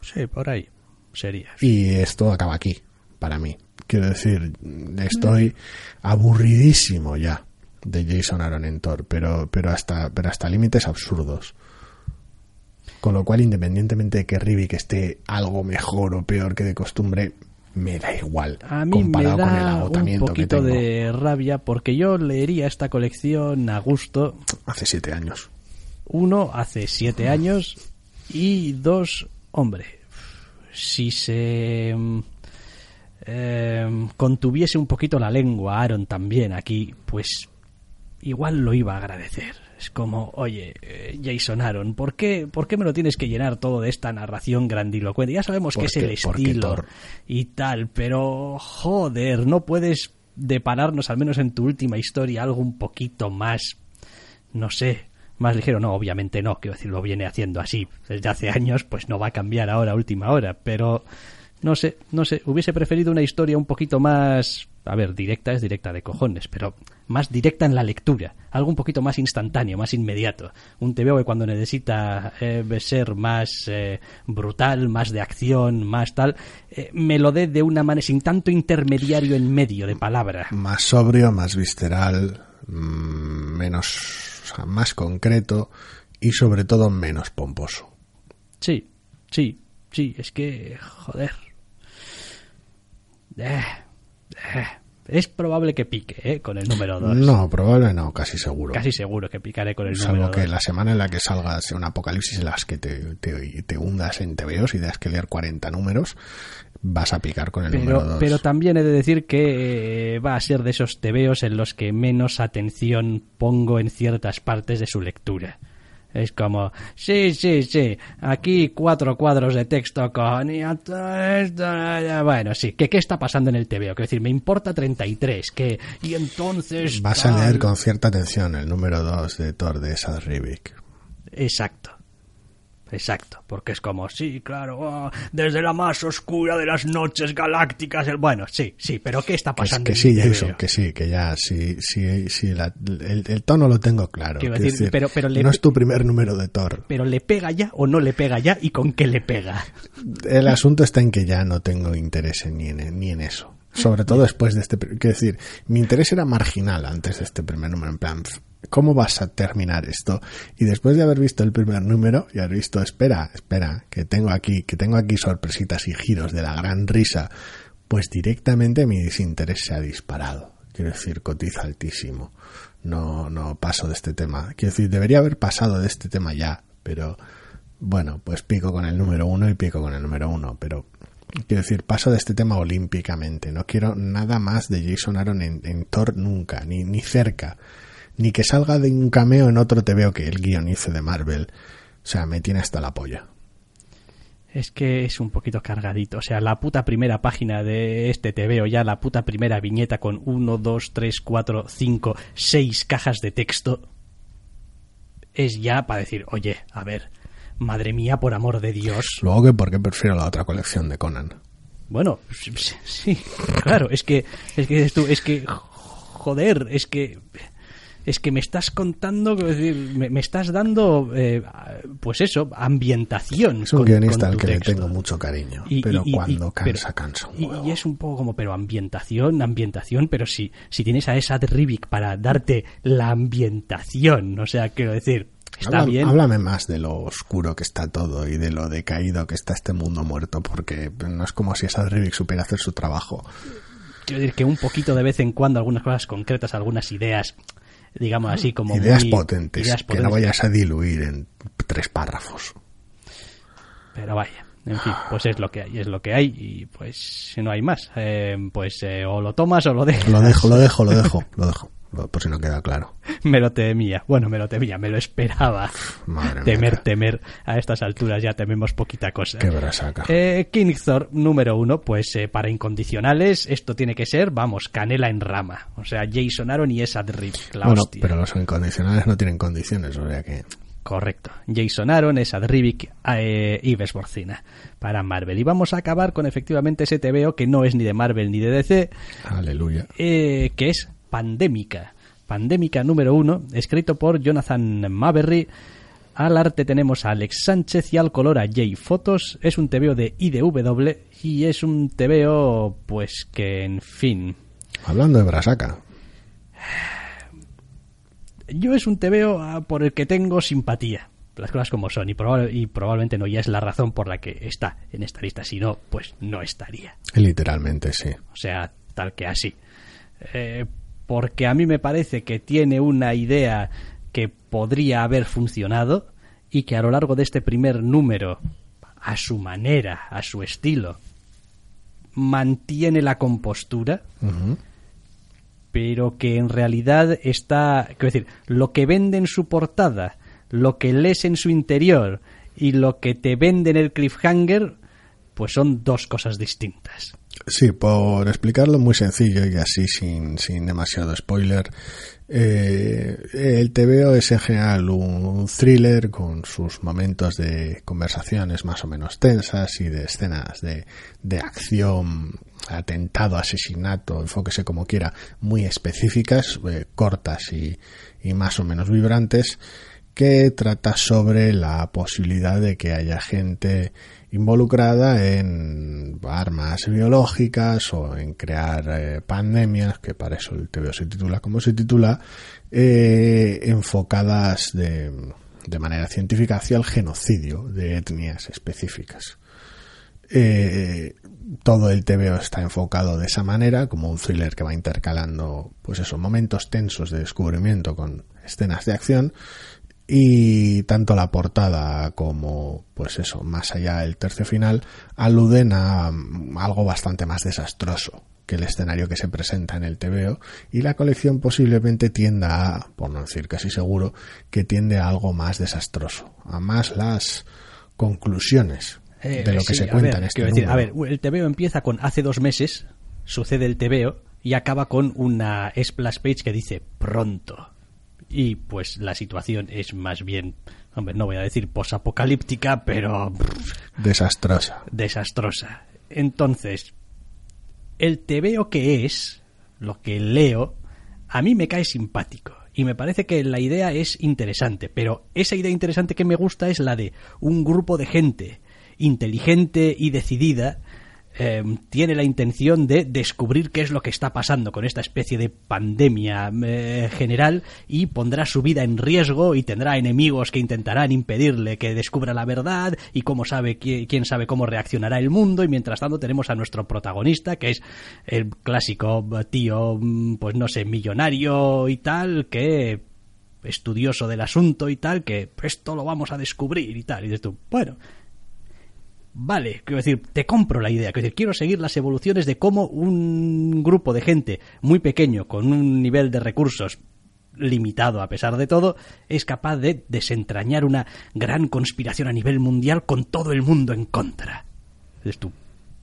Sí, por ahí sería. Y esto acaba aquí, para mí. Quiero decir, estoy aburridísimo ya de Jason Aaron en Thor, pero, pero hasta, pero hasta límites absurdos. Con lo cual, independientemente de que Rivik esté algo mejor o peor que de costumbre, me da igual. A mí comparado me con el da un agotamiento que poquito tengo. de rabia porque yo leería esta colección a gusto. Hace siete años. Uno, hace siete años y dos, hombre, si se mm, eh, contuviese un poquito la lengua Aaron también aquí, pues igual lo iba a agradecer. Es como, oye, eh, Jason Aaron, ¿por qué, ¿por qué me lo tienes que llenar todo de esta narración grandilocuente? Ya sabemos que es el estilo y tal, pero joder, no puedes depararnos, al menos en tu última historia, algo un poquito más, no sé, más ligero. No, obviamente no, quiero decir, lo viene haciendo así desde hace años, pues no va a cambiar ahora última hora, pero no sé, no sé, hubiese preferido una historia un poquito más, a ver, directa es directa de cojones, pero más directa en la lectura, algo un poquito más instantáneo, más inmediato. Un TVO que cuando necesita eh, ser más eh, brutal, más de acción, más tal, eh, me lo dé de una manera sin tanto intermediario en medio de palabra. Más sobrio, más visceral, mm, menos, más concreto y sobre todo menos pomposo. Sí, sí, sí, es que, joder. Eh, eh, es probable que pique, ¿eh? Con el número 2. No, probable no, casi seguro. Casi seguro que picaré con el Salvo número que 2. la semana en la que salga sea un apocalipsis en las que te, te, te hundas en TVOs y tengas que leer 40 números, vas a picar con el número Pero, 2. pero también he de decir que eh, va a ser de esos tebeos en los que menos atención pongo en ciertas partes de su lectura. Es como, sí, sí, sí, aquí cuatro cuadros de texto con... Bueno, sí, que qué está pasando en el TVO. Quiero decir, me importa 33, que... Y entonces... Vas a leer con cierta atención el número 2 de Thor de Sad Rivik. Exacto. Exacto, porque es como, sí, claro, oh, desde la más oscura de las noches galácticas, el... bueno, sí, sí, pero ¿qué está Que, es- pasando? que sí, Jason, TVO? que sí, que ya, sí, sí, sí, la- el, el tono lo tengo claro. Quiero decir, pero- pero le- no es tu primer número de Thor. pero le pega ya o no le pega ya y con qué le pega. El asunto está en que ya no tengo interés en- ni en, ni en eso. Sobre todo después de este... Quiero decir, mi interés era marginal antes de este primer número. En plan, ¿cómo vas a terminar esto? Y después de haber visto el primer número y haber visto, espera, espera, que tengo aquí, que tengo aquí sorpresitas y giros de la gran risa, pues directamente mi desinterés se ha disparado. Quiero decir, cotiza altísimo. No, no paso de este tema. Quiero decir, debería haber pasado de este tema ya, pero bueno, pues pico con el número uno y pico con el número uno, pero quiero decir, paso de este tema olímpicamente. No quiero nada más de Jason Aaron en, en Thor nunca, ni, ni cerca. Ni que salga de un cameo en otro te veo que el guionice de Marvel. O sea, me tiene hasta la polla. Es que es un poquito cargadito. O sea, la puta primera página de este te veo ya, la puta primera viñeta con 1, 2, 3, 4, 5, 6 cajas de texto. Es ya para decir, oye, a ver, madre mía, por amor de Dios. Luego que por qué prefiero la otra colección de Conan. Bueno, sí, sí, claro, es que, es que dices tú, es que, joder, es que, es que me estás contando, me, me estás dando, eh, pues eso, ambientación. Es un con- guionista con al que le tengo mucho cariño, Y- pero y- cuando y- cansa, pero- cansa un y, huevo. y es un poco como, pero ambientación, ambientación, pero si, si tienes a esa Rivik para darte la ambientación, o sea, quiero decir, está bien. Háblame más de lo oscuro que está todo y de lo decaído que está este mundo muerto, porque no es como si esa Rivik supiera hacer su trabajo. Quiero decir que un poquito de vez en cuando algunas cosas concretas, algunas ideas, digamos así como ideas muy- potentes ideas que no vayas a diluir en tres párrafos. Pero vaya, en fin, pues es lo que hay, es lo que hay y pues no hay más. Eh, pues eh, o lo tomas o lo dejas. Lo dejo, lo dejo, lo dejo, lo dejo, por si no queda claro. Me lo temía. Bueno, me lo temía, me lo esperaba. Madre temer, temer. A estas alturas ya tememos poquita cosa. Qué brasaca. Eh, King Thor número uno, pues eh, para incondicionales esto tiene que ser, vamos, canela en rama. O sea, Jason Aaron y Esad Rip, la bueno, hostia. pero los incondicionales no tienen condiciones, o sea que... Correcto. Jason Aaron, Esad Rivik eh, y Ves Borcina para Marvel. Y vamos a acabar con efectivamente ese TVO que no es ni de Marvel ni de DC, Aleluya. eh, que es Pandémica. Pandémica número uno, escrito por Jonathan Maberry. Al arte tenemos a Alex Sánchez y al color a Jay Fotos. Es un TVO de IDW y es un TVO, pues que en fin. Hablando de brasaca, Yo es un TVO ah, por el que tengo simpatía. las cosas como son y, y probablemente no ya es la razón por la que está en esta lista, si no, pues no estaría. Literalmente, sí. O sea, tal que así. Eh, porque a mí me parece que tiene una idea que podría haber funcionado y que a lo largo de este primer número, a su manera, a su estilo, mantiene la compostura, pero que en realidad está, quiero decir, lo que vende en su portada, lo que lees en su interior y lo que te vende en el cliffhanger, pues son dos cosas distintas. Sí, por explicarlo muy sencillo y así sin, sin demasiado spoiler, eh, el TVO es en general un thriller con sus momentos de conversaciones más o menos tensas y de escenas de, de acción, atentado, asesinato, enfóquese como quiera, muy específicas, eh, cortas y, y más o menos vibrantes, que trata sobre la posibilidad de que haya gente involucrada en armas biológicas o en crear eh, pandemias, que para eso el TVO se titula como se titula, eh, enfocadas de, de manera científica hacia el genocidio de etnias específicas. Eh, todo el TVO está enfocado de esa manera, como un thriller que va intercalando, pues esos momentos tensos de descubrimiento con escenas de acción, y tanto la portada como pues eso más allá del tercio final aluden a mm, algo bastante más desastroso que el escenario que se presenta en el TVO y la colección posiblemente tienda a, por no decir casi seguro, que tiende a algo más desastroso, a más las conclusiones Eh, de lo que se cuenta ver, en este quiero decir, a número. ver, el TVO empieza con hace dos meses, sucede el TVO y acaba con una splash page que dice pronto. Y pues la situación es más bien, hombre, no voy a decir posapocalíptica, pero desastrosa. desastrosa. Entonces, el TVO que es, lo que leo, a mí me cae simpático. Y me parece que la idea es interesante, pero esa idea interesante que me gusta es la de un grupo de gente inteligente y decidida eh, tiene la intención de descubrir qué es lo que está pasando con esta especie de pandemia eh, general y pondrá su vida en riesgo y tendrá enemigos que intentarán impedirle que descubra la verdad y cómo sabe qui- quién sabe cómo reaccionará el mundo. Y mientras tanto tenemos a nuestro protagonista que es el clásico tío mm, pues no sé millonario y tal que estudioso del asunto y tal que esto lo vamos a descubrir y tal. Y dices tú bueno Vale, quiero decir, te compro la idea. Quiero decir, quiero seguir las evoluciones de cómo un grupo de gente muy pequeño, con un nivel de recursos limitado a pesar de todo, es capaz de desentrañar una gran conspiración a nivel mundial con todo el mundo en contra. Tú,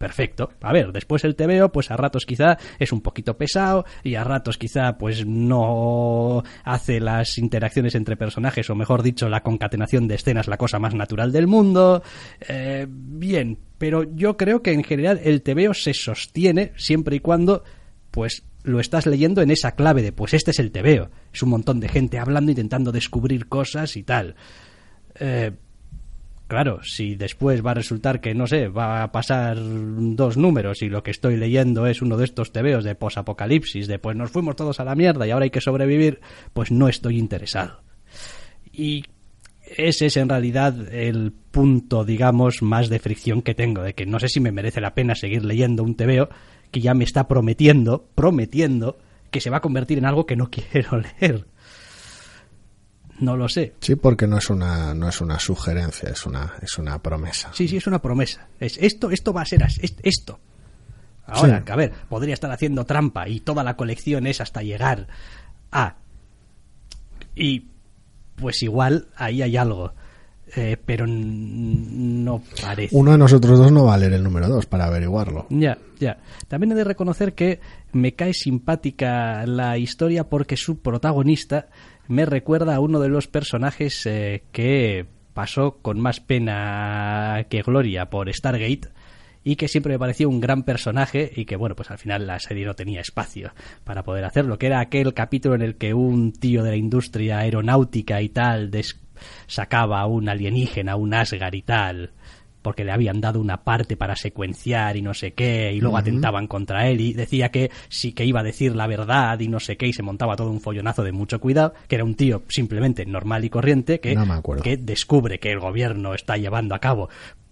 perfecto. A ver, después el TVO, pues a ratos quizá es un poquito pesado y a ratos quizá pues no hace las interacciones entre personajes o mejor dicho la concatenación de escenas la cosa más natural del mundo. Eh, bien, pero yo creo que en general el TVO se sostiene siempre y cuando pues lo estás leyendo en esa clave de pues este es el TVO. Es un montón de gente hablando, intentando descubrir cosas y tal. Eh, Claro, si después va a resultar que, no sé, va a pasar dos números y lo que estoy leyendo es uno de estos tebeos de posapocalipsis, de pues nos fuimos todos a la mierda y ahora hay que sobrevivir, pues no estoy interesado. Y ese es en realidad el punto, digamos, más de fricción que tengo, de que no sé si me merece la pena seguir leyendo un tebeo que ya me está prometiendo, prometiendo, que se va a convertir en algo que no quiero leer. No lo sé. Sí, porque no es una no es una sugerencia, es una es una promesa. Sí, sí, es una promesa. Es esto, esto va a ser es- esto. Ahora, Sí. que a ver, podría estar haciendo trampa y toda la colección es hasta llegar a. Y pues igual ahí hay algo. Eh, pero no parece. Uno de nosotros dos no va a leer el número dos para averiguarlo. Ya, ya. También he de reconocer que me cae simpática la historia porque su protagonista me recuerda a uno de los personajes eh, que pasó con más pena que gloria por Stargate y que siempre me pareció un gran personaje y que bueno pues al final la serie no tenía espacio para poder hacerlo que era aquel capítulo en el que un tío de la industria aeronáutica y tal sacaba a un alienígena un Asgard y tal porque le habían dado una parte para secuenciar y no sé qué, y luego atentaban contra él y decía que sí que iba a decir la verdad y no sé qué, y se montaba todo un follonazo de mucho cuidado, que era un tío simplemente normal y corriente que, que descubre que el gobierno está llevando a cabo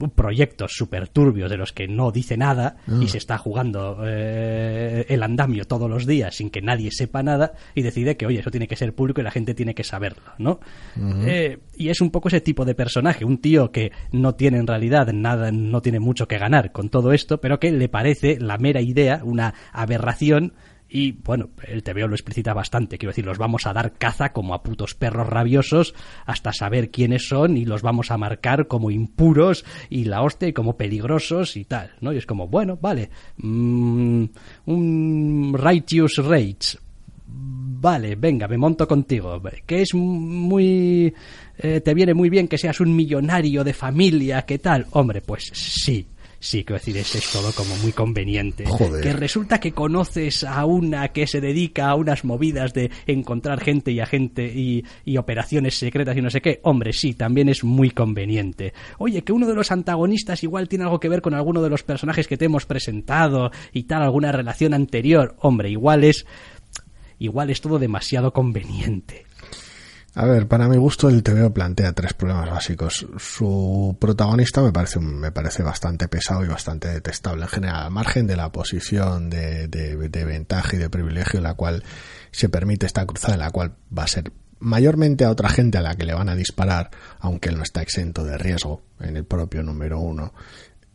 proyectos súper turbios de los que no dice nada y ah. se está jugando eh, el andamio todos los días sin que nadie sepa nada y decide que, oye, eso tiene que ser público y la gente tiene que saberlo, ¿no? Eh, y es un poco ese tipo de personaje, un tío que no tiene en realidad nada, no tiene mucho que ganar con todo esto, pero que le parece la mera idea, una aberración y bueno, el TVO lo explicita bastante, quiero decir, los vamos a dar caza como a putos perros rabiosos hasta saber quiénes son y los vamos a marcar como impuros y la hostia y como peligrosos y tal, ¿no? Y es como, bueno, vale, mm, un righteous rage, vale, venga, me monto contigo, que es muy... Eh, te viene muy bien que seas un millonario de familia, ¿qué tal? Hombre, pues sí, sí, quiero decir, es, es todo como muy conveniente. Que resulta que conoces a una que se dedica a unas movidas de encontrar gente y agente y, y operaciones secretas y no sé qué. Hombre, sí, también es muy conveniente. Oye, que uno de los antagonistas igual tiene algo que ver con alguno de los personajes que te hemos presentado y tal, alguna relación anterior. Hombre, igual es. Igual es todo demasiado conveniente. A ver, para mi gusto el TVO plantea tres problemas básicos. Su protagonista me parece, me parece bastante pesado y bastante detestable en general, al margen de la posición de, de, ventaja y de privilegio en la cual se permite esta cruzada, en la cual va a ser mayormente a otra gente a la que le van a disparar, aunque él no está exento de riesgo en el propio número uno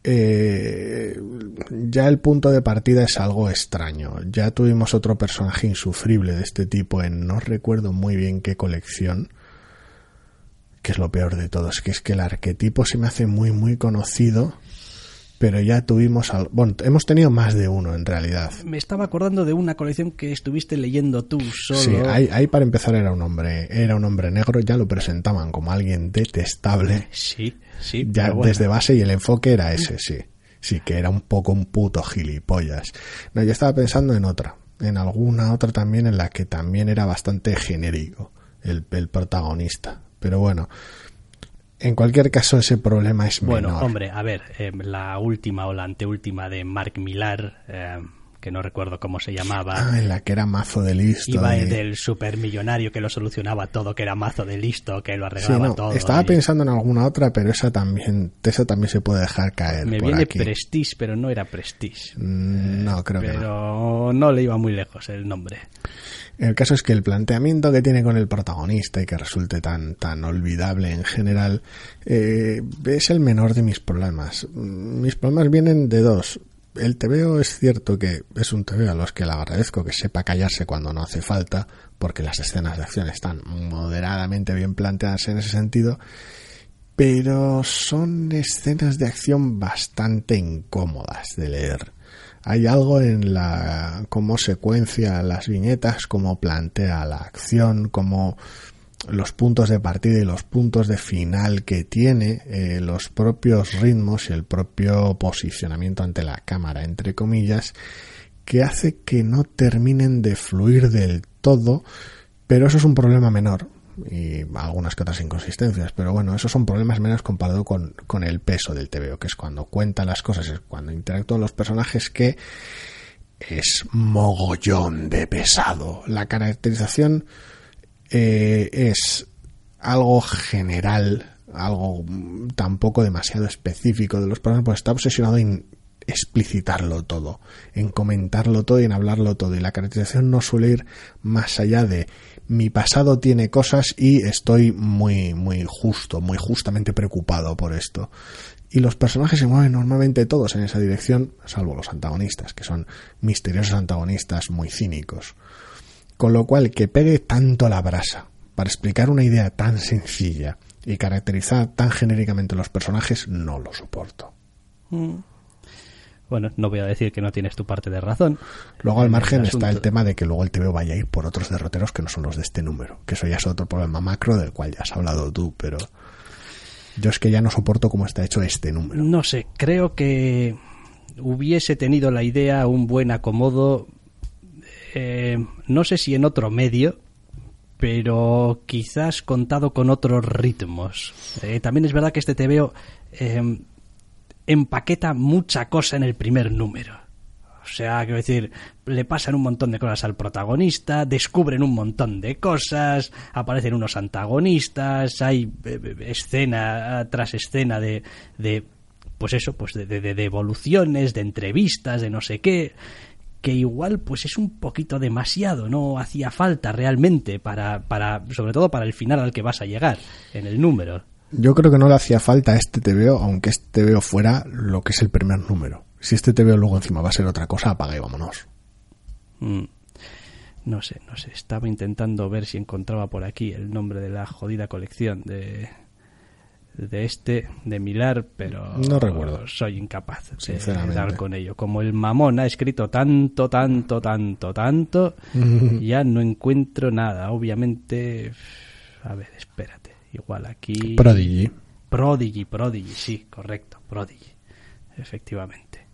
eh, ya el punto de partida es algo extraño. Ya tuvimos otro personaje insufrible de este tipo en no recuerdo muy bien qué colección. Que es lo peor de todo, es que es que el arquetipo se me hace muy muy conocido pero ya tuvimos al... bueno hemos tenido más de uno en realidad. Me estaba acordando de una colección que estuviste leyendo tú solo. Sí ahí, ahí, para empezar era un hombre era un hombre negro ya lo presentaban como alguien detestable. Sí sí ya desde base y el enfoque era ese sí. Sí que era un poco un puto gilipollas. No yo estaba pensando en otra en alguna otra también en la que también era bastante genérico el, el protagonista. Pero bueno en cualquier caso, ese problema es menor. Bueno, hombre, a ver, eh, la última o la anteúltima de Mark Millar, eh, que no recuerdo cómo se llamaba. Ah, en la que era mazo de listo. Iba del supermillonario que lo solucionaba todo, que era mazo de listo, que lo arreglaba todo. Estaba pensando en alguna otra, pero esa también, esa también se puede dejar caer. Me viene Prestige, pero no era Prestige. Mm, no, creo que no. Pero no le iba muy lejos el nombre. El caso es que el planteamiento que tiene con el protagonista y que resulte tan, tan olvidable en general eh, es el menor de mis problemas. Mis problemas vienen de dos. El TVO es cierto que es un TVO a los que le agradezco que sepa callarse cuando no hace falta, porque las escenas de acción están moderadamente bien planteadas en ese sentido, pero son escenas de acción bastante incómodas de leer. Hay algo en la cómo secuencia las viñetas, cómo plantea la acción, cómo los puntos de partida y los puntos de final que tiene, eh, los propios ritmos y el propio posicionamiento ante la cámara, entre comillas, que hace que no terminen de fluir del todo, pero eso es un problema menor y algunas que otras inconsistencias, pero bueno, esos son problemas menos comparado con, con el peso del TVO, que es cuando cuenta las cosas, es cuando interactúan los personajes que es mogollón de pesado. La caracterización eh, es algo general, algo tampoco demasiado específico de los personajes, pues está obsesionado en explicitarlo todo, en comentarlo todo y en hablarlo todo. Y la caracterización no suele ir más allá de mi pasado tiene cosas y estoy muy, muy justo, muy justamente preocupado por esto. Y los personajes se mueven normalmente todos en esa dirección, salvo los antagonistas, que son misteriosos antagonistas muy cínicos. Con lo cual, que pegue tanto la brasa para explicar una idea tan sencilla y caracterizar tan genéricamente los personajes, no lo soporto. Mm. Bueno, no voy a decir que no tienes tu parte de razón. Luego al margen está el tema de que luego el TVO vaya a ir por otros derroteros que no son los de este número, que eso ya es otro problema macro del cual ya has hablado tú, pero yo es que ya no soporto cómo está hecho este número. No sé, creo que hubiese tenido la idea un buen acomodo, eh, no sé si en otro medio, pero quizás contado con otros ritmos. Eh, también es verdad que este TVO... Eh, empaqueta mucha cosa en el primer número. O sea, quiero decir, le pasan un montón de cosas al protagonista, descubren un montón de cosas, aparecen unos antagonistas, hay eh, eh, escena tras escena de, de pues eso, pues de, de, de evoluciones, de entrevistas, de no sé qué que igual pues es un poquito demasiado, no hacía falta realmente para, para, sobre todo para el final al que vas a llegar en el número. Yo creo que no le hacía falta a este TVO, aunque este TVO fuera lo que es el primer número. Si este TVO luego encima va a ser otra cosa, apaga y vámonos. Mm. No sé, no sé. Estaba intentando ver si encontraba por aquí el nombre de la jodida colección de, de este, de Milar, pero no recuerdo. Soy incapaz de dar con ello. Como el mamón ha escrito tanto, tanto, tanto, tanto, ya no encuentro nada. Obviamente, a ver, espérate. Igual aquí. Prodigy. Prodigy, Prodigy, sí, correcto, Prodigy. Efectivamente.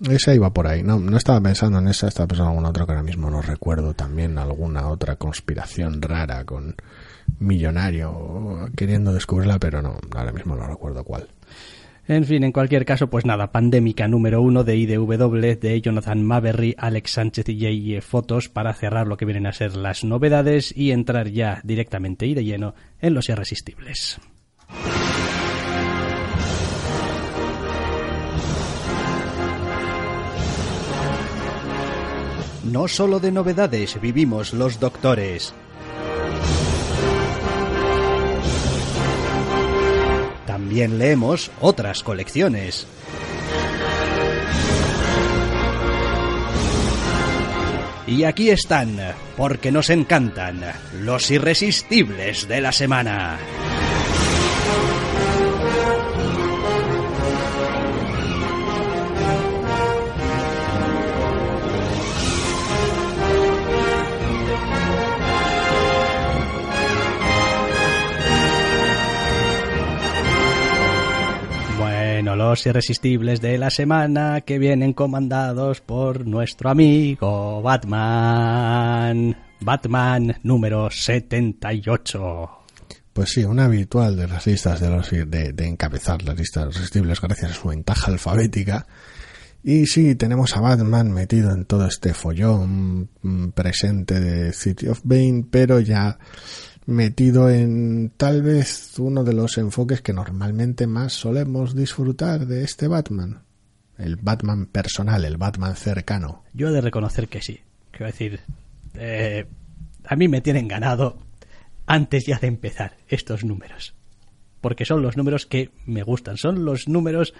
Esa iba por ahí. No, no estaba pensando en esa, estaba pensando en alguna otra que ahora mismo no recuerdo. También alguna otra conspiración rara con millonario queriendo descubrirla, pero no, ahora mismo no recuerdo cuál. En fin, en cualquier caso, pues nada, pandémica número uno de IDW de Jonathan Maberry, Alex Sánchez y J.E. Fotos para cerrar lo que vienen a ser las novedades y entrar ya directamente y de lleno en los irresistibles. No solo de novedades vivimos los doctores. También leemos otras colecciones. Y aquí están, porque nos encantan, los irresistibles de la semana. Los irresistibles de la semana que vienen comandados por nuestro amigo Batman. Batman número 78. Pues sí, un habitual de las listas de los de, encabezar las listas irresistibles gracias a su ventaja alfabética. Y sí, tenemos a Batman metido en todo este follón mm, presente de City of Bane, pero ya metido en tal vez uno de los enfoques que normalmente más solemos disfrutar de este Batman. El Batman personal, el Batman cercano. Yo he de reconocer que sí. Quiero decir, eh, a mí me tienen ganado antes ya de empezar estos números. Porque son los números que me gustan. Son los números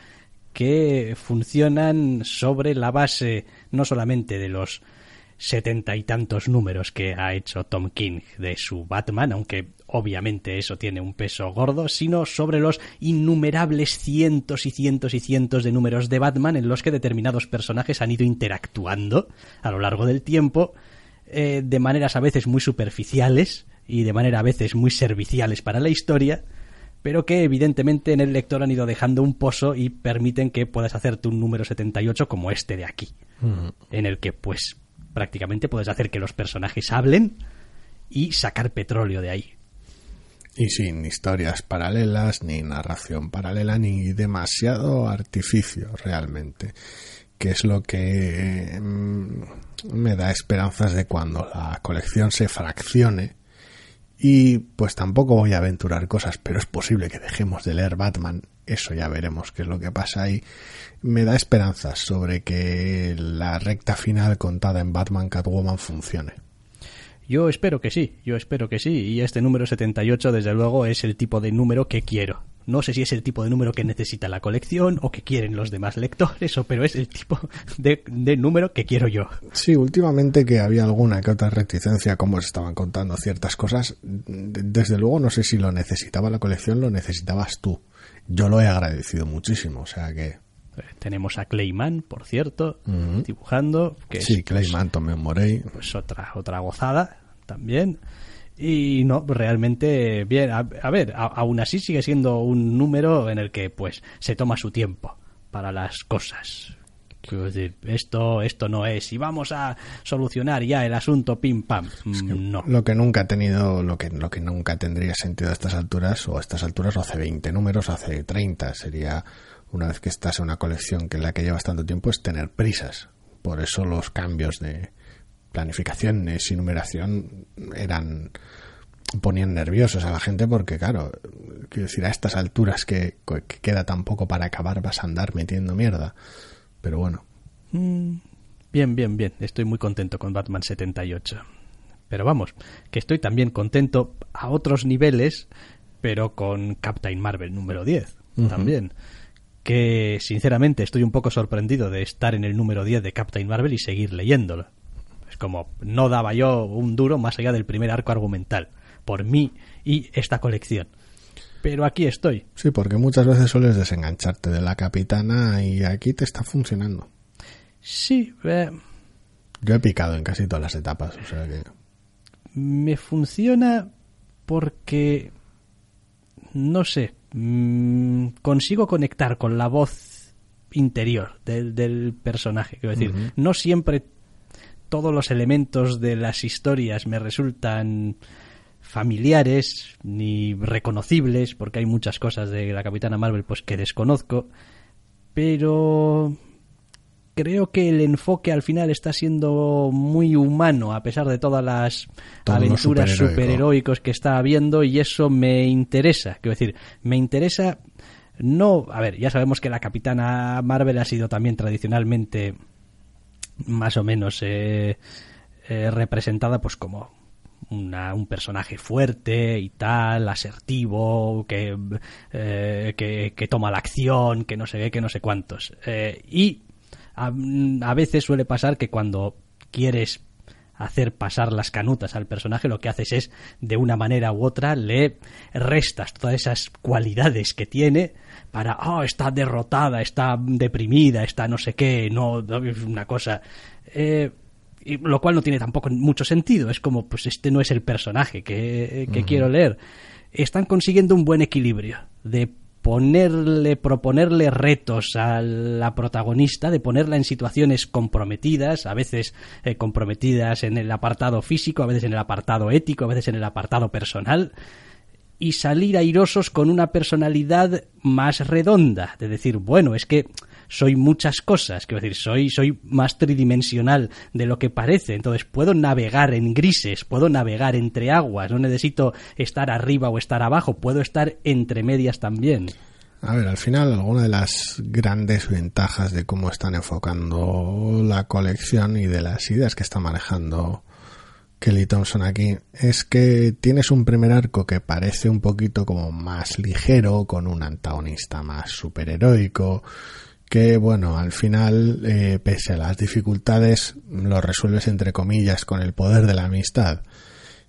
que funcionan sobre la base no solamente de los setenta y tantos números que ha hecho Tom King de su Batman, aunque obviamente eso tiene un peso gordo, sino sobre los innumerables cientos y cientos y cientos de números de Batman en los que determinados personajes han ido interactuando a lo largo del tiempo, eh, de maneras a veces muy superficiales y de manera a veces muy serviciales para la historia, pero que evidentemente en el lector han ido dejando un pozo y permiten que puedas hacerte un número 78 como este de aquí, en el que pues prácticamente puedes hacer que los personajes hablen y sacar petróleo de ahí. Y sin historias paralelas, ni narración paralela, ni demasiado artificio realmente. Que es lo que mm, me da esperanzas de cuando la colección se fraccione. Y pues tampoco voy a aventurar cosas, pero es posible que dejemos de leer Batman. Eso ya veremos qué es lo que pasa ahí me da esperanzas sobre que la recta final contada en Batman Catwoman funcione. Yo espero que sí, yo espero que sí, y este número 78 desde luego es el tipo de número que quiero. No sé si es el tipo de número que necesita la colección o que quieren los demás lectores, o, pero es el tipo de, de, número que quiero yo. Sí, últimamente que había alguna que otra reticencia, como se estaban contando ciertas cosas, desde luego no sé si lo necesitaba la colección, lo necesitabas tú. Yo lo he agradecido muchísimo, o sea que tenemos a Clayman, por cierto, dibujando. Que sí, es, Clayman, Tommy Morey. Pues otra, otra gozada también. Y no, realmente bien. A, ver, aún así sigue siendo un número en el que pues se toma su tiempo para las cosas. Esto, esto no es. Y vamos a solucionar ya el asunto pim pam. No. Lo que nunca ha tenido, lo que, lo que nunca tendría sentido a estas alturas, o a estas alturas, o hace 20 números, hace 30, sería una vez que estás en una colección que en la que llevas tanto tiempo, es tener prisas. Por eso los cambios de planificaciones y numeración eran ponían nerviosos a la gente porque claro quiero decir a estas alturas que, que queda tan poco para acabar vas a andar metiendo mierda pero bueno. Mm, bien, bien, bien. Estoy muy contento con Batman 78. Pero vamos, que estoy también contento a otros niveles, pero con Captain Marvel número 10 también. Que sinceramente estoy un poco sorprendido de estar en el número 10 de Captain Marvel y seguir leyéndolo. Es como, no daba yo un duro más allá del primer arco argumental, por mí y esta colección pero aquí estoy. Sí, porque muchas veces sueles desengancharte de la capitana y aquí te está funcionando. Sí. Eh, Yo he picado en casi todas las etapas, o sea que... Me funciona porque... No sé. Mm, consigo conectar con la voz interior del, personaje. Quiero decir, no siempre todos los elementos de las historias me resultan familiares ni reconocibles, porque hay muchas cosas de la Capitana Marvel pues que desconozco, pero creo que el enfoque al final está siendo muy humano a pesar de todas las aventuras superheroicos que está habiendo y eso me interesa, quiero decir, me interesa no, a ver, ya sabemos que la Capitana Marvel ha sido también tradicionalmente más o menos eh, eh, representada pues como un personaje fuerte y tal, asertivo, que, eh, que, toma la acción, que no sé qué, que no sé cuántos. Eh, y a, a, veces suele pasar que cuando quieres hacer pasar las canutas al personaje, lo que haces es, de una manera u otra, le restas todas esas cualidades que tiene para, oh, está derrotada, está deprimida, está no sé qué, no, una cosa. Eh, lo cual no tiene tampoco mucho sentido. Es como, pues este no es el personaje que, quiero leer. Están consiguiendo un buen equilibrio de ponerle, proponerle retos a la protagonista, de ponerla en situaciones comprometidas, a veces eh, comprometidas en el apartado físico, a veces en el apartado ético, a veces en el apartado personal, y salir airosos con una personalidad más redonda, de decir, bueno, es que soy muchas cosas, quiero decir, soy, soy más tridimensional de lo que parece, entonces puedo navegar en grises, puedo navegar entre aguas, no necesito estar arriba o estar abajo, puedo estar entre medias también. A ver, al final, alguna de las grandes ventajas de cómo están enfocando la colección y de las ideas que está manejando Kelly Thompson aquí es que tienes un primer arco que parece un poquito como más ligero, con un antagonista más superheroico, que bueno, al final, eh, pese a las dificultades, lo resuelves entre comillas con el poder de la amistad.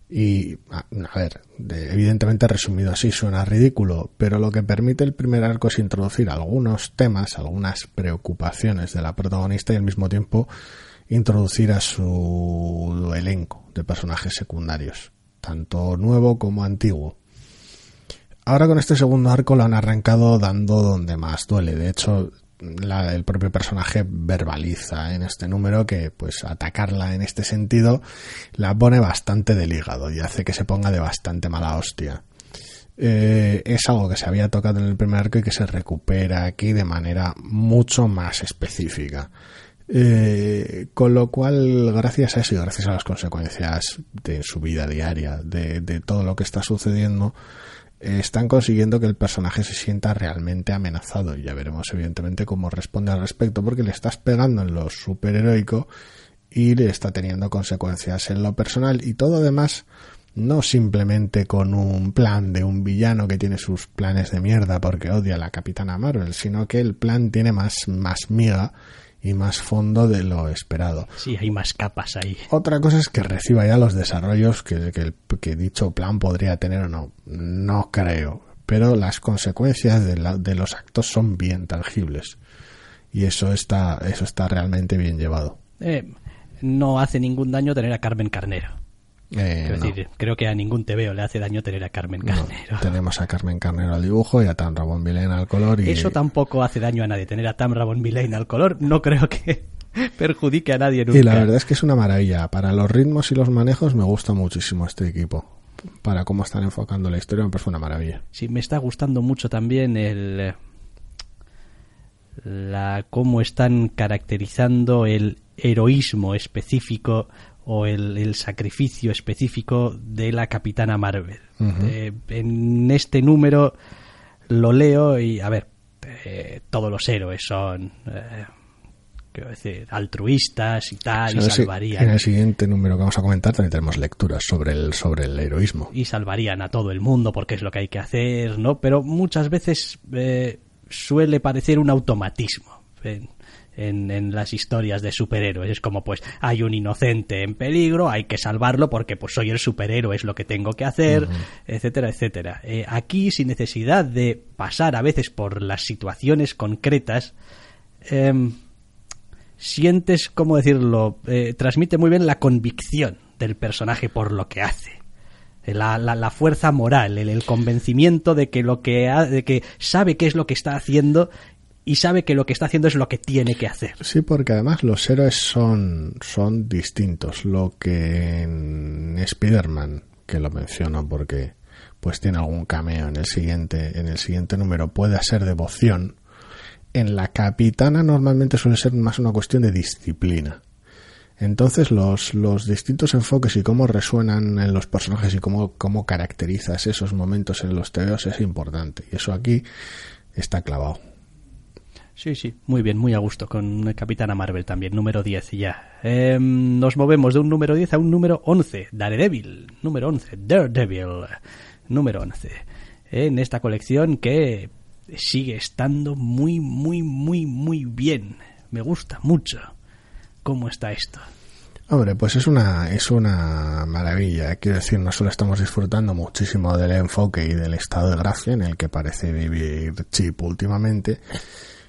Y, a, ver, evidentemente resumido así suena ridículo, pero lo que permite el primer arco es introducir algunos temas, algunas preocupaciones de la protagonista y al mismo tiempo introducir a su elenco de personajes secundarios, tanto nuevo como antiguo. Ahora con este segundo arco lo han arrancado dando donde más duele. De hecho, el propio personaje verbaliza en este número que pues atacarla en este sentido la pone bastante del hígado y hace que se ponga de bastante mala hostia. Eh, es algo que se había tocado en el primer arco y que se recupera aquí de manera mucho más específica. Eh, con lo cual, gracias a eso y gracias a las consecuencias de su vida diaria, de, de todo lo que está sucediendo, están consiguiendo que el personaje se sienta realmente amenazado y ya veremos evidentemente cómo responde al respecto porque le estás pegando en lo superheroico y le está teniendo consecuencias en lo personal. Y todo además no simplemente con un plan de un villano que tiene sus planes de mierda porque odia a la capitana Marvel, sino que el plan tiene más, más miga y más fondo de lo esperado. Sí, hay más capas ahí. Otra cosa es que reciba ya los desarrollos que, que, dicho plan podría tener o no. No creo. Pero las consecuencias de, de los actos son bien tangibles. Y eso está, eso está realmente bien llevado. Eh, no hace ningún daño tener a Carmen Carnero. Eh, no. decir, creo que a ningún TVO le hace daño tener a Carmen No, Carnero. tenemos a Carmen Carnero al dibujo y a Tan Rabón Vilén al color. Y, Eso tampoco hace daño a nadie. Tener a Tamra Von Villain al color no creo que perjudique a nadie nunca. y la verdad es que es una maravilla. Para los ritmos y los manejos me gusta muchísimo este equipo. Para cómo están enfocando la historia me parece una maravilla. Sí, me está gustando mucho también el la cómo están caracterizando el heroísmo específico o el, el sacrificio específico de la Capitana Marvel. Eh, en este número lo leo y a ver, eh, todos los héroes son eh, quiero decir altruistas y tal y si- salvarían En el siguiente número que vamos a comentar también tenemos lecturas sobre el, sobre el heroísmo. y salvarían a todo el mundo porque es lo que hay que hacer, ¿no? Pero muchas veces suele parecer un automatismo en, en- en las historias de superhéroes. Es como, pues, hay un inocente en peligro, hay que salvarlo porque, pues, soy el superhéroe, es lo que tengo que hacer, etcétera, etcétera. Eh, aquí, sin necesidad de pasar a veces por las situaciones concretas, em, sientes, ¿cómo decirlo? Eh, transmite muy bien la convicción del personaje por lo que hace. Eh, La, la- la fuerza moral, el, el convencimiento de que lo que ha- de que sabe qué es lo que está haciendo y sabe que lo que está haciendo es lo que tiene que hacer. Sí, porque además los héroes son, son distintos. Lo que en Spider-Man, que lo menciono porque pues tiene algún cameo en el siguiente, en el siguiente número, puede ser devoción. En la capitana normalmente suele ser más una cuestión de disciplina. Entonces los, los distintos enfoques y cómo resuenan en los personajes y cómo, cómo caracterizas esos momentos en los tebeos es importante. Y eso aquí está clavado. Sí, sí, muy bien, muy a gusto con Capitana Marvel también, número 10 ya. Em, nos movemos de un número 10 a un número 11, Daredevil, número 11, Daredevil, número 11. En esta colección que sigue estando muy, muy, muy, muy bien. Me gusta mucho cómo está esto. Hombre, pues es una, es una maravilla. Quiero decir, no solo estamos disfrutando muchísimo del enfoque y del estado de gracia en el que parece vivir Chip últimamente,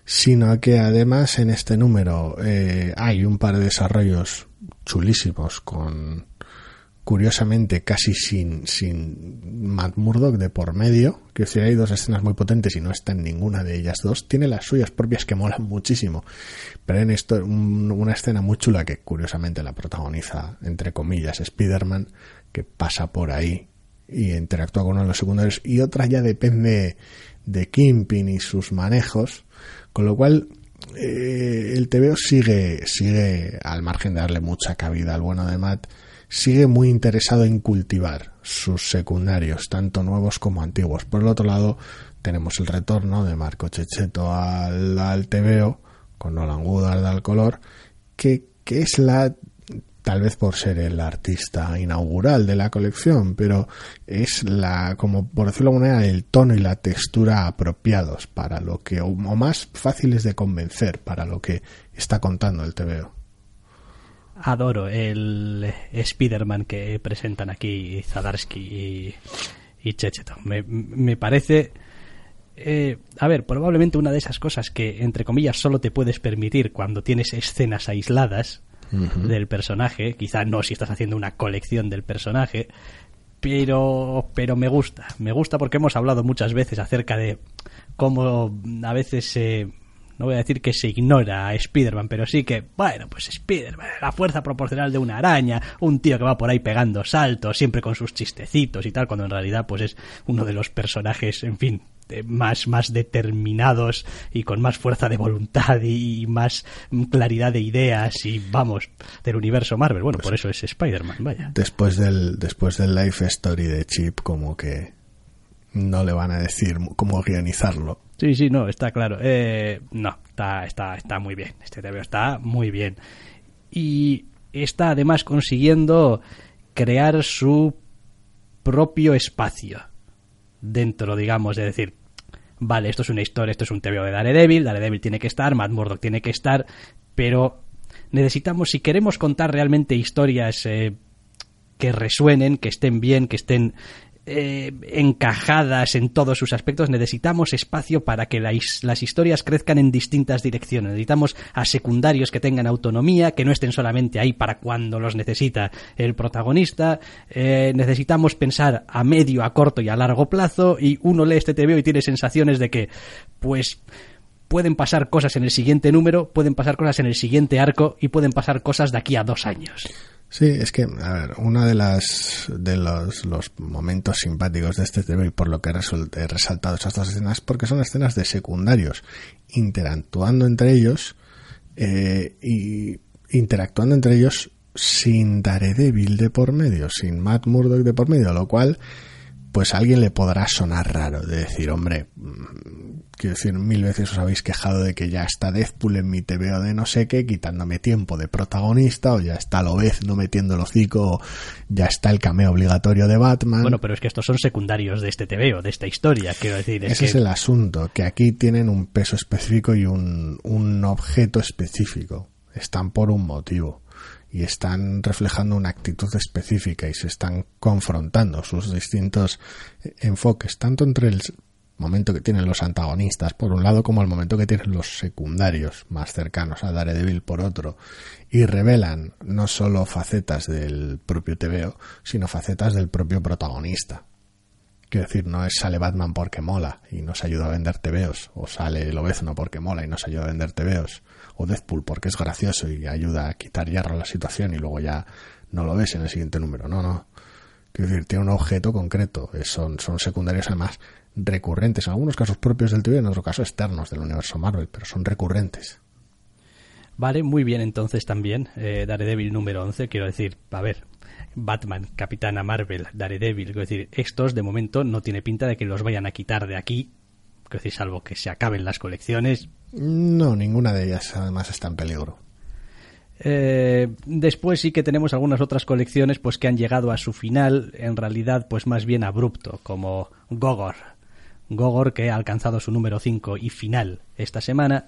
sino que además en este número eh, hay un par de desarrollos chulísimos con curiosamente casi sin, sin Matt Murdock de por medio. Quiero decir, hay dos escenas muy potentes y no está en ninguna de ellas dos. Tiene las suyas propias que molan muchísimo. Pero en esto, un- una escena muy chula que curiosamente la protagoniza, entre comillas, Spider-Man, que pasa por ahí y interactúa con uno de los secundarios. Y otra ya depende de Kimpin y sus manejos. Con lo cual, eh, el TVO sigue, sigue, al margen de darle mucha cabida al bueno de Matt, sigue muy interesado en cultivar sus secundarios, tanto nuevos como antiguos. Por el otro lado, tenemos el retorno de Marco Checheto al, al TVO, con Nolan Woodard al color, que, que es la tal vez por ser el artista inaugural de la colección, pero es la, como por decirlo de alguna manera, el tono y la textura apropiados para lo que, o más fáciles de convencer para lo que está contando el TVO. Adoro el Spider-Man que presentan aquí Zadarsky y, y Checheto. Me, parece... eh, a ver, probablemente una de esas cosas que, entre comillas, solo te puedes permitir cuando tienes escenas aisladas del personaje, quizá no si estás haciendo una colección del personaje, pero, pero me gusta, me gusta porque hemos hablado muchas veces acerca de cómo a veces se... no voy a decir que se ignora a Spider-Man, pero sí que, bueno, pues Spider-Man, la fuerza proporcional de una araña, un tío que va por ahí pegando saltos, siempre con sus chistecitos y tal, cuando en realidad pues es uno de los personajes, en fin, más, más determinados y con más fuerza de voluntad y más claridad de ideas y, vamos, del universo Marvel. Bueno, por eso es Spider-Man, vaya. Después del, después del life story de Chip, como que no le van a decir cómo guionizarlo. Sí, sí, no, está claro. Eh, no, está, está, está muy bien. Este TVO está muy bien. Y está además consiguiendo crear su propio espacio dentro, digamos, de decir, vale, esto es una historia, esto es un TVO de Daredevil, Daredevil tiene que estar, Matt Murdock tiene que estar, pero necesitamos, si queremos contar realmente historias eh, que resuenen, que estén bien, que estén eh, encajadas en todos sus aspectos, necesitamos espacio para que las historias crezcan en distintas direcciones. Necesitamos a secundarios que tengan autonomía, que no estén solamente ahí para cuando los necesita el protagonista. Eh, necesitamos pensar a medio, a corto y a largo plazo. Y uno lee este TVO y tiene sensaciones de que, pues, pueden pasar cosas en el siguiente número, pueden pasar cosas en el siguiente arco y pueden pasar cosas de aquí a dos años. Sí, es que, a ver, uno de las de los, los momentos simpáticos de este TV y por lo que he resaltado esas dos escenas, porque son escenas de secundarios interactuando entre ellos eh, y interactuando entre ellos sin Daredevil de por medio, sin Matt Murdock de por medio, lo cual pues a alguien le podrá sonar raro de decir, hombre, mm, quiero decir, mil veces os habéis quejado de que ya está Deadpool en mi TVO de no sé qué, quitándome tiempo de protagonista, o ya está no metiendo el hocico, o ya está el cameo obligatorio de Batman. Bueno, pero es que estos son secundarios de este TVO, de esta historia, quiero decir. Ese es el asunto, que aquí tienen un peso específico y un, un objeto específico. Están por un motivo y están reflejando una actitud específica y se están confrontando sus distintos enfoques, tanto entre el momento que tienen los antagonistas por un lado como el momento que tienen los secundarios más cercanos a Daredevil por otro y revelan no solo facetas del propio TVO sino facetas del propio protagonista. Quiero decir, no es sale Batman porque mola y nos ayuda a vender TVOs, o sale Lobezno porque mola y nos ayuda a vender TVOs, o Deadpool porque es gracioso y ayuda a quitar hierro a la situación y luego ya no lo ves en el siguiente número. No, no. Quiero decir, tiene un objeto concreto. Son, son secundarios además recurrentes, en algunos casos propios del TV, en otros casos externos del universo Marvel, pero son recurrentes. Vale, muy bien entonces también. Eh, Daredevil número 11, quiero decir, a ver, Batman, Capitana Marvel, Daredevil, es decir, estos de momento no tiene pinta de que los vayan a quitar de aquí, es decir, salvo que se acaben las colecciones, no, ninguna de ellas además está en peligro. Eh, después sí que tenemos algunas otras colecciones pues que han llegado a su final, en realidad pues más bien abrupto, como Gogor. Gogor que ha alcanzado su número 5 y final esta semana.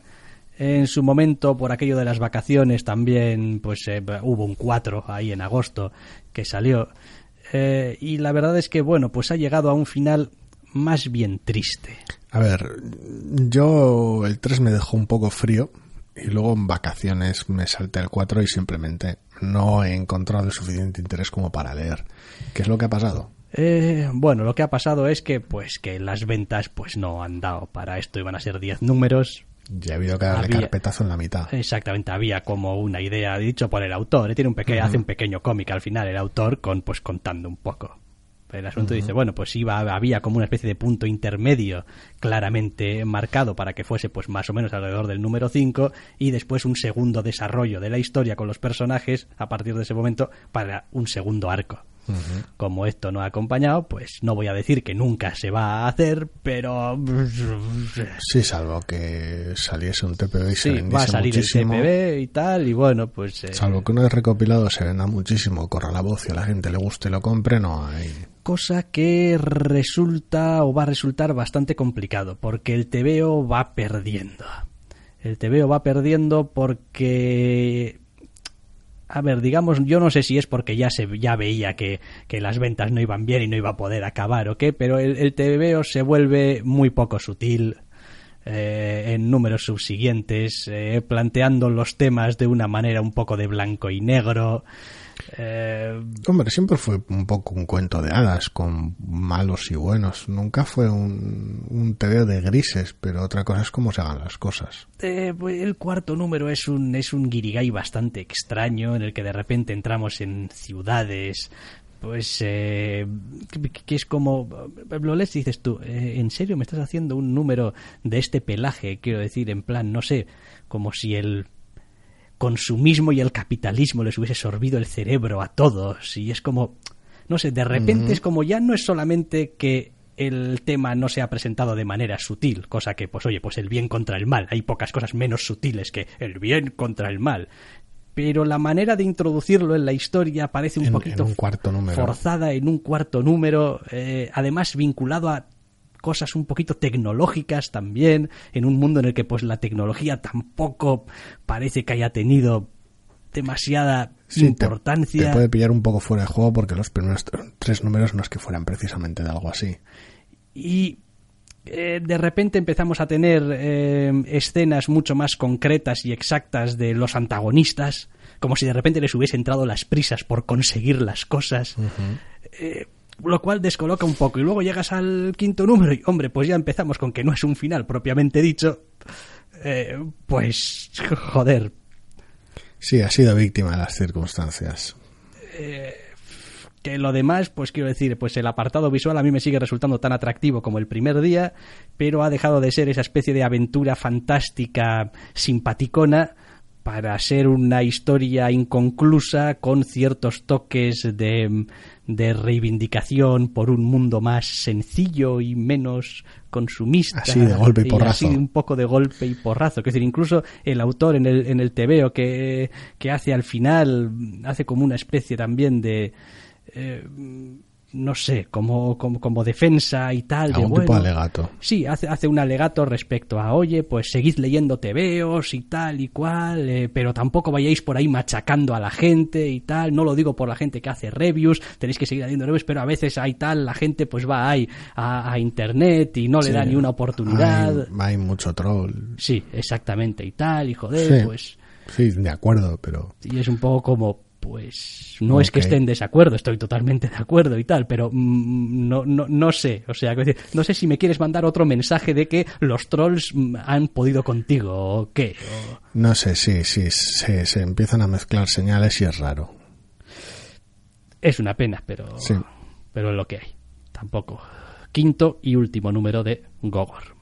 En su momento, por aquello de las vacaciones, también pues eh, hubo un 4 ahí en agosto que salió. Eh, y la verdad es que, bueno, pues ha llegado a un final más bien triste. A ver, yo el 3 me dejó un poco frío y luego en vacaciones me salté al 4 y simplemente no he encontrado el suficiente interés como para leer. ¿Qué es lo que ha pasado? Eh, bueno, lo que ha pasado es que pues que las ventas pues no han dado para esto, iban a ser 10 números. Ya ha habido que darle carpetazo en la mitad. Exactamente, había como una idea dicho por el autor, ¿eh? tiene un pequeño, hace un pequeño cómic al final el autor con pues contando un poco el asunto dice, bueno, pues iba, había como una especie de punto intermedio claramente marcado para que fuese pues más o menos alrededor del número 5 y después un segundo desarrollo de la historia con los personajes a partir de ese momento para un segundo arco. Como esto no ha acompañado, pues no voy a decir que nunca se va a hacer, pero... Sí, salvo que saliese un TPB y sí, se va a salir el TPB y tal, y bueno, pues... Eh, salvo que uno vez recopilado se venda muchísimo, corra la voz y a la gente le guste y lo compre, no hay cosa que resulta o va a resultar bastante complicado, porque el TVO va perdiendo. El TVO va perdiendo porque a ver, digamos, yo no sé si es porque ya se ya veía que, las ventas no iban bien y no iba a poder acabar o qué, pero el, el TVO se vuelve muy poco sutil eh, en números subsiguientes, eh, planteando los temas de una manera un poco de blanco y negro. Eh, Hombre, siempre fue un poco un cuento de hadas con malos y buenos. Nunca fue un, un de grises, pero otra cosa es cómo se hagan las cosas. Eh, pues el cuarto número es un, es un guirigay bastante extraño en el que de repente entramos en ciudades pues eh, que, es como lo lees dices tú en serio me estás haciendo un número de este pelaje quiero decir en plan no sé como si el consumismo y el capitalismo les hubiese sorbido el cerebro a todos y es como no sé de repente es como ya no es solamente que el tema no se ha presentado de manera sutil, cosa que, pues oye, pues el bien contra el mal. Hay pocas cosas menos sutiles que el bien contra el mal. Pero la manera de introducirlo en la historia parece un poquito forzada en un cuarto número, eh, además vinculado a cosas un poquito tecnológicas también, en un mundo en el que pues la tecnología tampoco parece que haya tenido demasiada Sí, importancia. Te, puede pillar un poco fuera de juego porque los primeros tr- tres números no es que fueran precisamente de algo así. y eh, de repente empezamos a tener eh, escenas mucho más concretas y exactas de los antagonistas, como si de repente les hubiese entrado las prisas por conseguir las cosas, Eh, lo cual descoloca un poco. Y luego llegas al quinto número y, hombre, pues ya empezamos con que no es un final propiamente dicho. Eh, pues, joder, Sí, ha sido víctima de las circunstancias. que lo demás, pues quiero decir, pues el apartado visual a mí me sigue resultando tan atractivo como el primer día, pero ha dejado de ser esa especie de aventura fantástica simpaticona para ser una historia inconclusa con ciertos toques de, de reivindicación por un mundo más sencillo y menos consumista. Así, de golpe y porrazo. así un poco de golpe y porrazo. Es decir, incluso el autor en el, en el TVO que, que hace al final, hace como una especie también de... eh, no sé, como, como, como defensa y tal. de, Algún tipo de bueno, alegato. Sí, hace, hace un alegato respecto a, oye, pues seguid leyendo tebeos y tal y cual, eh, pero tampoco vayáis por ahí machacando a la gente y tal. No lo digo por la gente que hace reviews, tenéis que seguir haciendo reviews, pero a veces hay tal, la gente pues va ahí a, a internet y no le Sí, da ni una oportunidad. Hay, hay mucho troll. Sí, exactamente y tal, y joder, Sí. pues... Sí, de acuerdo, pero Y es un poco como, pues, no es que esté en desacuerdo, estoy totalmente de acuerdo y tal, pero mm, no, no, no sé, o sea, no sé si me quieres mandar otro mensaje de que los trolls mm, han podido contigo o qué. o- no sé, sí, sí, se, se empiezan a mezclar señales y es raro. Es una pena, pero, Sí. pero es lo que hay. Tampoco. Quinto y último número de Gogor.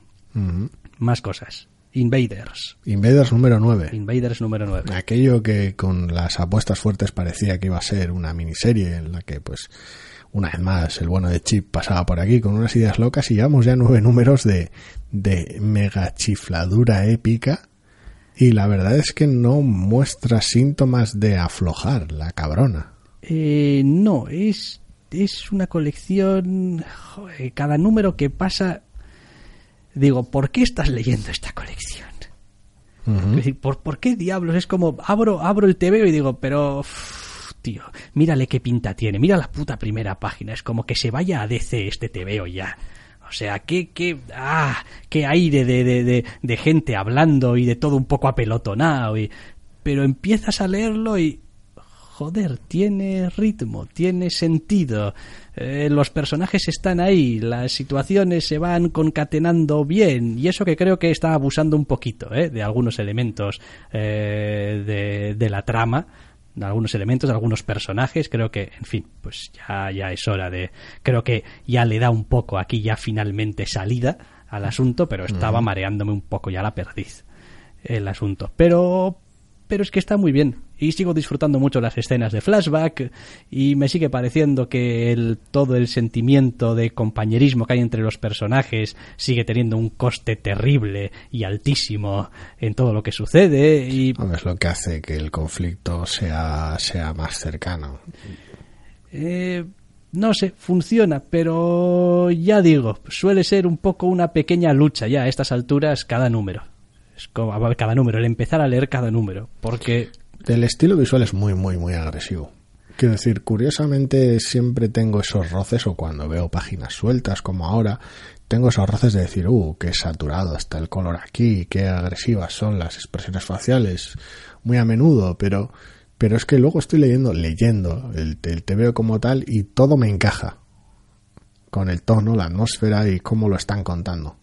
Más cosas. Invaders. Invaders número 9. Invaders número 9. Aquello que con las apuestas fuertes parecía que iba a ser una miniserie en la que, pues, una vez más, el bueno de Chip pasaba por aquí con unas ideas locas y llevamos ya nueve números de, de mega chifladura épica y la verdad es que no muestra síntomas de aflojar la cabrona. Eh, no, es, es una colección. joder, cada número que pasa. Digo, ¿por qué estás leyendo esta colección? Ujú. Es decir, ¿por, por qué diablos? Es como, abro, abro el TVO y digo, pero. uff, tío, mírale qué pinta tiene. Mira la puta primera página. Es como que se vaya a DC este TVO ya. O sea, qué, qué, ah, qué aire de, de, de, de gente hablando y de todo un poco apelotonado. Y, pero empiezas a leerlo y, joder, tiene ritmo, tiene sentido. Eh, los personajes están ahí, las situaciones se van concatenando bien. Y eso que creo que está abusando un poquito eh, de algunos elementos eh, de, de la trama. De algunos elementos, de algunos personajes, creo que, en fin, pues ya, ya es hora de. Creo que ya le da un poco aquí ya finalmente salida al asunto, pero estaba mareándome un poco ya la perdiz el asunto. Pero, pero es que está muy bien. Y sigo disfrutando mucho las escenas de flashback. Y me sigue pareciendo que el, todo el sentimiento de compañerismo que hay entre los personajes sigue teniendo un coste terrible y altísimo en todo lo que sucede. Y Es lo que hace que el conflicto sea, sea más cercano. Eh, no sé, funciona, pero ya digo, suele ser un poco una pequeña lucha ya a estas alturas cada número. Es como cada número, el empezar a leer cada número, porque El estilo visual es muy, muy, muy agresivo. Quiero decir, curiosamente siempre tengo esos roces, o cuando veo páginas sueltas como ahora, tengo esos roces de decir, uh, qué saturado está el color aquí, qué agresivas son las expresiones faciales, muy a menudo, pero, pero es que luego estoy leyendo, leyendo el, el veo como tal y todo me encaja con el tono, la atmósfera y cómo lo están contando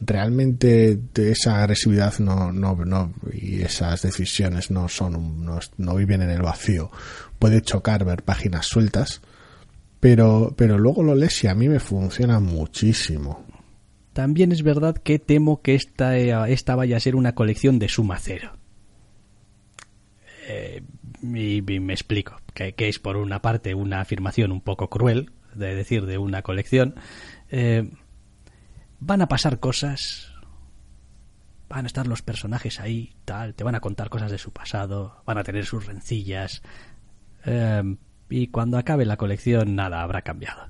realmente esa agresividad no, no, no y esas decisiones no son no, no viven en el vacío puede chocar ver páginas sueltas pero pero luego lo lees y a mí me funciona muchísimo también es verdad que temo que esta, esta vaya a ser una colección de suma cero. Eh, y, me explico, que, que es por una parte una afirmación un poco cruel, de decir, de una colección. Eh, van a pasar cosas, van a estar los personajes ahí, tal, te van a contar cosas de su pasado, van a tener sus rencillas, eh, y cuando acabe la colección nada habrá cambiado.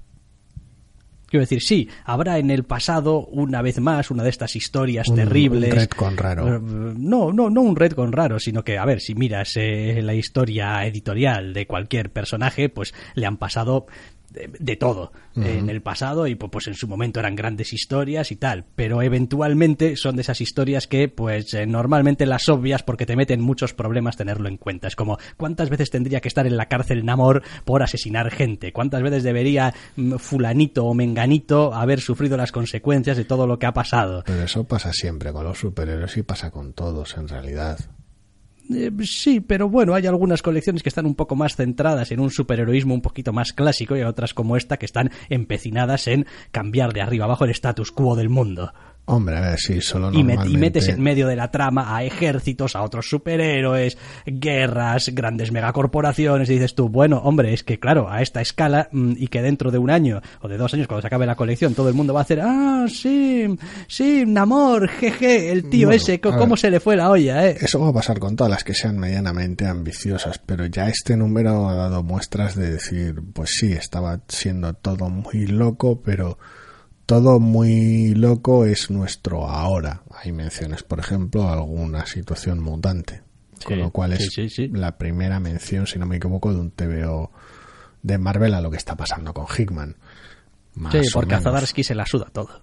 Quiero decir, sí, habrá en el pasado una vez más una de estas historias Un- terribles. un retcon raro. Eh, No, no, no un retcon raro, sino que, a ver, si miras eh, la historia editorial de cualquier personaje, pues le han pasado de, de todo en el pasado y pu- pues en su momento eran grandes historias y tal, pero eventualmente son de esas historias que pues eh, normalmente las obvias porque te meten muchos problemas tenerlo en cuenta. Es como cuántas veces tendría que estar en la cárcel Namor por asesinar gente, cuántas veces debería mm, fulanito o menganito haber sufrido las consecuencias de todo lo que ha pasado. Pero eso pasa siempre con los superhéroes y pasa con todos en realidad. Eh, sí, pero bueno, hay algunas colecciones que están un poco más centradas en un superheroísmo un poquito más clásico y otras como esta que están empecinadas en cambiar de arriba abajo el status quo del mundo. Hombre, a ver, sí, solo Y, normalmente... y metes en medio de la trama a ejércitos, a otros superhéroes, guerras, grandes megacorporaciones, y dices tú, bueno, hombre, es que claro, a esta escala mm, y que dentro de un año o de dos años, cuando se acabe la colección, todo el mundo va a hacer, ah, sí, sí, Namor, jeje, el tío Bueno, ese, ¿cómo ver. se le fue la olla, eh? Eso va a pasar con todas las que sean medianamente ambiciosas, pero ya este número ha dado muestras de decir, pues sí, estaba siendo todo muy loco, pero todo muy loco es nuestro ahora. Hay menciones, por ejemplo, a alguna situación mutante, con lo cual es sí, sí, sí. la primera mención, si no me equivoco, de un TVO de Marvel a lo que está pasando con Hickman. Más Sí, porque a. Zadarsky se la suda todo.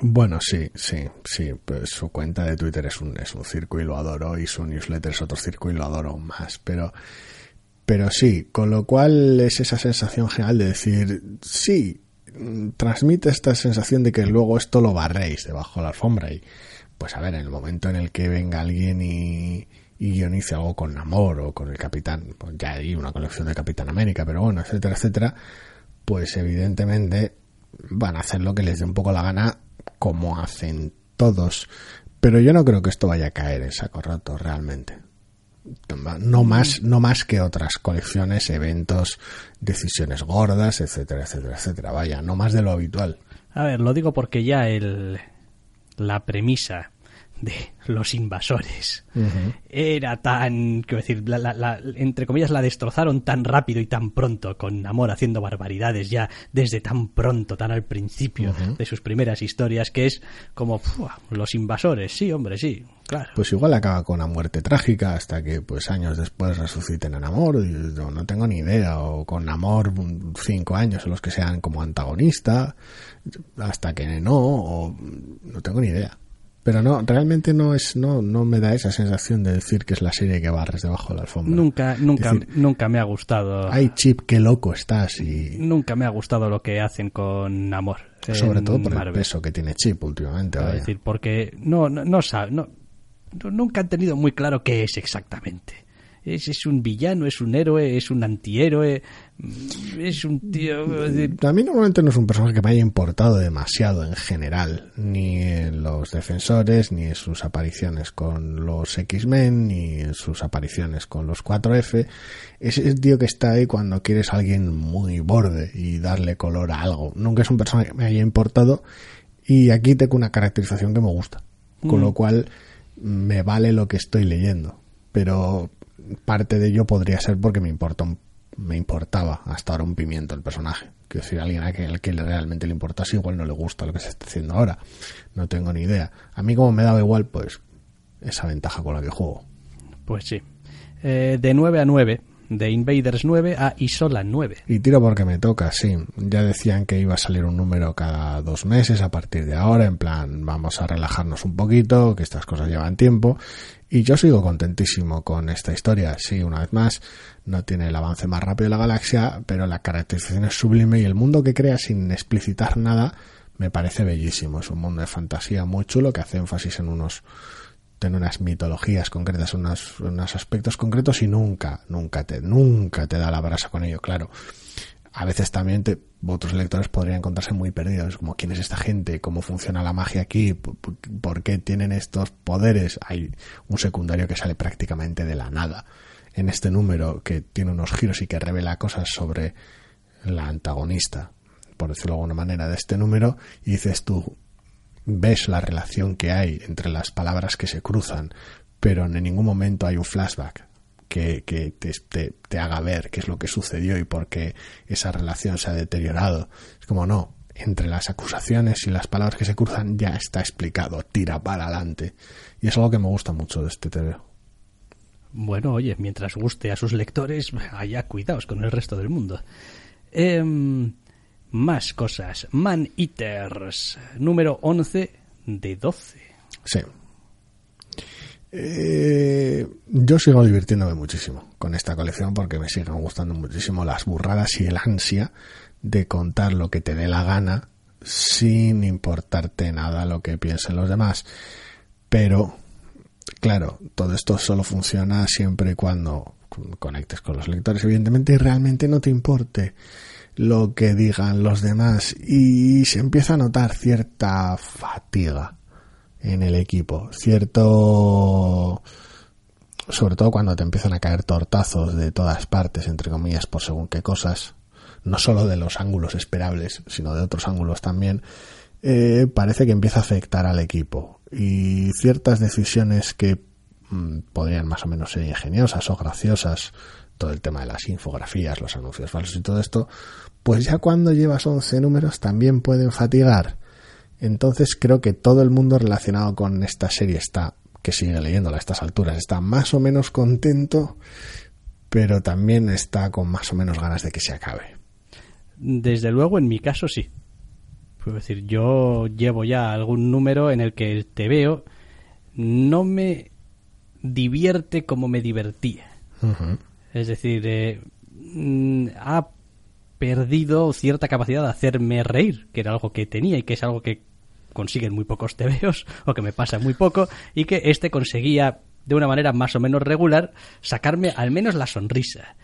Bueno, sí, sí, sí. Pues su cuenta de Twitter es un, es un circo y lo adoro, y su newsletter es otro circo y lo adoro más. Pero, pero sí, con lo cual es esa sensación general de decir, sí, transmite esta sensación de que luego esto lo barréis debajo de la alfombra. Y, pues a ver, en el momento en el que venga alguien y, y guionice algo con Namor o con el Capitán, pues ya hay una colección de Capitán América, pero bueno, etcétera, etcétera, pues evidentemente van a hacer lo que les dé un poco la gana, como hacen todos. Pero yo no creo que esto vaya a caer en saco roto realmente. No más, no más que otras colecciones, eventos, decisiones gordas, etcétera, etcétera, etcétera. Vaya, no más de lo habitual. A ver, lo digo porque ya el, la premisa de los invasores era tan, quiero decir, la- la- la- entre comillas la destrozaron tan rápido y tan pronto, con amor haciendo barbaridades ya desde tan pronto, tan al principio de sus primeras historias, que es como los invasores, sí, hombre, sí, claro. Pues igual acaba con una muerte trágica hasta que pues años después resuciten a Namor, y no, no tengo ni idea, o con Namor mm, cinco años en los que sean como antagonista, hasta que no, o no tengo ni idea. Pero no, realmente no es, no, no me da esa sensación de decir que es la serie que barres debajo de la alfombra. Nunca, nunca, decir, nunca me ha gustado. Ay, Chip, qué loco estás y Nunca me ha gustado lo que hacen con amor. sobre en todo por el peso que tiene Chip últimamente. Es decir, porque no, no, no, no- nunca han tenido muy claro qué es exactamente. Es, es un villano, es un héroe, es un antihéroe, mm, es un tío... decir, A mí normalmente no es un personaje que me haya importado demasiado en general, ni en los defensores, ni en sus apariciones con los X-Men, ni en sus apariciones con los 4F. Es el tío que está ahí cuando quieres a alguien muy borde y darle color a algo. Nunca es un personaje que me haya importado y aquí tengo una caracterización que me gusta, con lo cual me vale lo que estoy leyendo. Pero parte de ello podría ser porque me importa me importaba hasta ahora un pimiento el personaje. Quiero decir, alguien al que realmente le importase igual no le gusta lo que se está haciendo ahora. No tengo ni idea. A mí como me daba igual, pues esa ventaja con la que juego. Pues sí. Eh, de 9 a 9, de Invaders 9 a Isola 9. Y tiro porque me toca, sí. Ya decían que iba a salir un número cada dos meses a partir de ahora, en plan, vamos a relajarnos un poquito, que estas cosas llevan tiempo. Y yo sigo contentísimo con esta historia. Sí, una vez más, no tiene el avance más rápido de la galaxia, pero la caracterización es sublime y el mundo que crea sin explicitar nada me parece bellísimo. Es un mundo de fantasía muy chulo que hace énfasis en unos en unas mitologías concretas, unos, unos aspectos concretos y nunca, nunca te, nunca te da la brasa con ello, claro. A veces también otros lectores podrían encontrarse muy perdidos, como quién es esta gente, cómo funciona la magia aquí, por- por qué tienen estos poderes. Hay un secundario que sale prácticamente de la nada en este número que tiene unos giros y que revela cosas sobre la antagonista, por decirlo de alguna manera, de este número y dices tú, ves la relación que hay entre las palabras que se cruzan, pero en ningún momento hay un flashback que, que te, te- te haga ver qué es lo que sucedió y por qué esa relación se ha deteriorado. Es como no, entre las acusaciones y las palabras que se cruzan ya está explicado, tira para adelante. Y es algo que me gusta mucho de este TV. Bueno, oye, mientras guste a sus lectores, allá cuidaos con el resto del mundo. Em, más cosas. Man Eaters, número 11 de 12. Sí. Eh, yo sigo divirtiéndome muchísimo con esta colección porque me siguen gustando muchísimo las burradas y el ansia de contar lo que te dé la gana sin importarte nada lo que piensen los demás. Pero, claro, todo esto solo funciona siempre y cuando conectes con los lectores, evidentemente, y realmente no te importe lo que digan los demás y se empieza a notar cierta fatiga en el equipo, cierto sobre todo cuando te empiezan a caer tortazos de todas partes, entre comillas, por según qué cosas, no solo de los ángulos esperables, sino de otros ángulos también, eh, parece que empieza a afectar al equipo. Y ciertas decisiones que mm, podrían más o menos ser ingeniosas o graciosas, todo el tema de las infografías, los anuncios falsos y todo esto, pues ya cuando llevas 11 números también pueden fatigar. Entonces creo que todo el mundo relacionado con esta serie está, que sigue leyéndola a estas alturas, está más o menos contento, pero también está con más o menos ganas de que se acabe. Desde luego, en mi caso sí. Puedo decir, yo llevo ya algún número en el que te veo, no me divierte como me divertía. Es decir, eh, mm, ha perdido cierta capacidad de hacerme reír, que era algo que tenía y que es algo que consiguen muy pocos tebeos o que me pasa muy poco y que este conseguía de una manera más o menos regular sacarme al menos la sonrisa.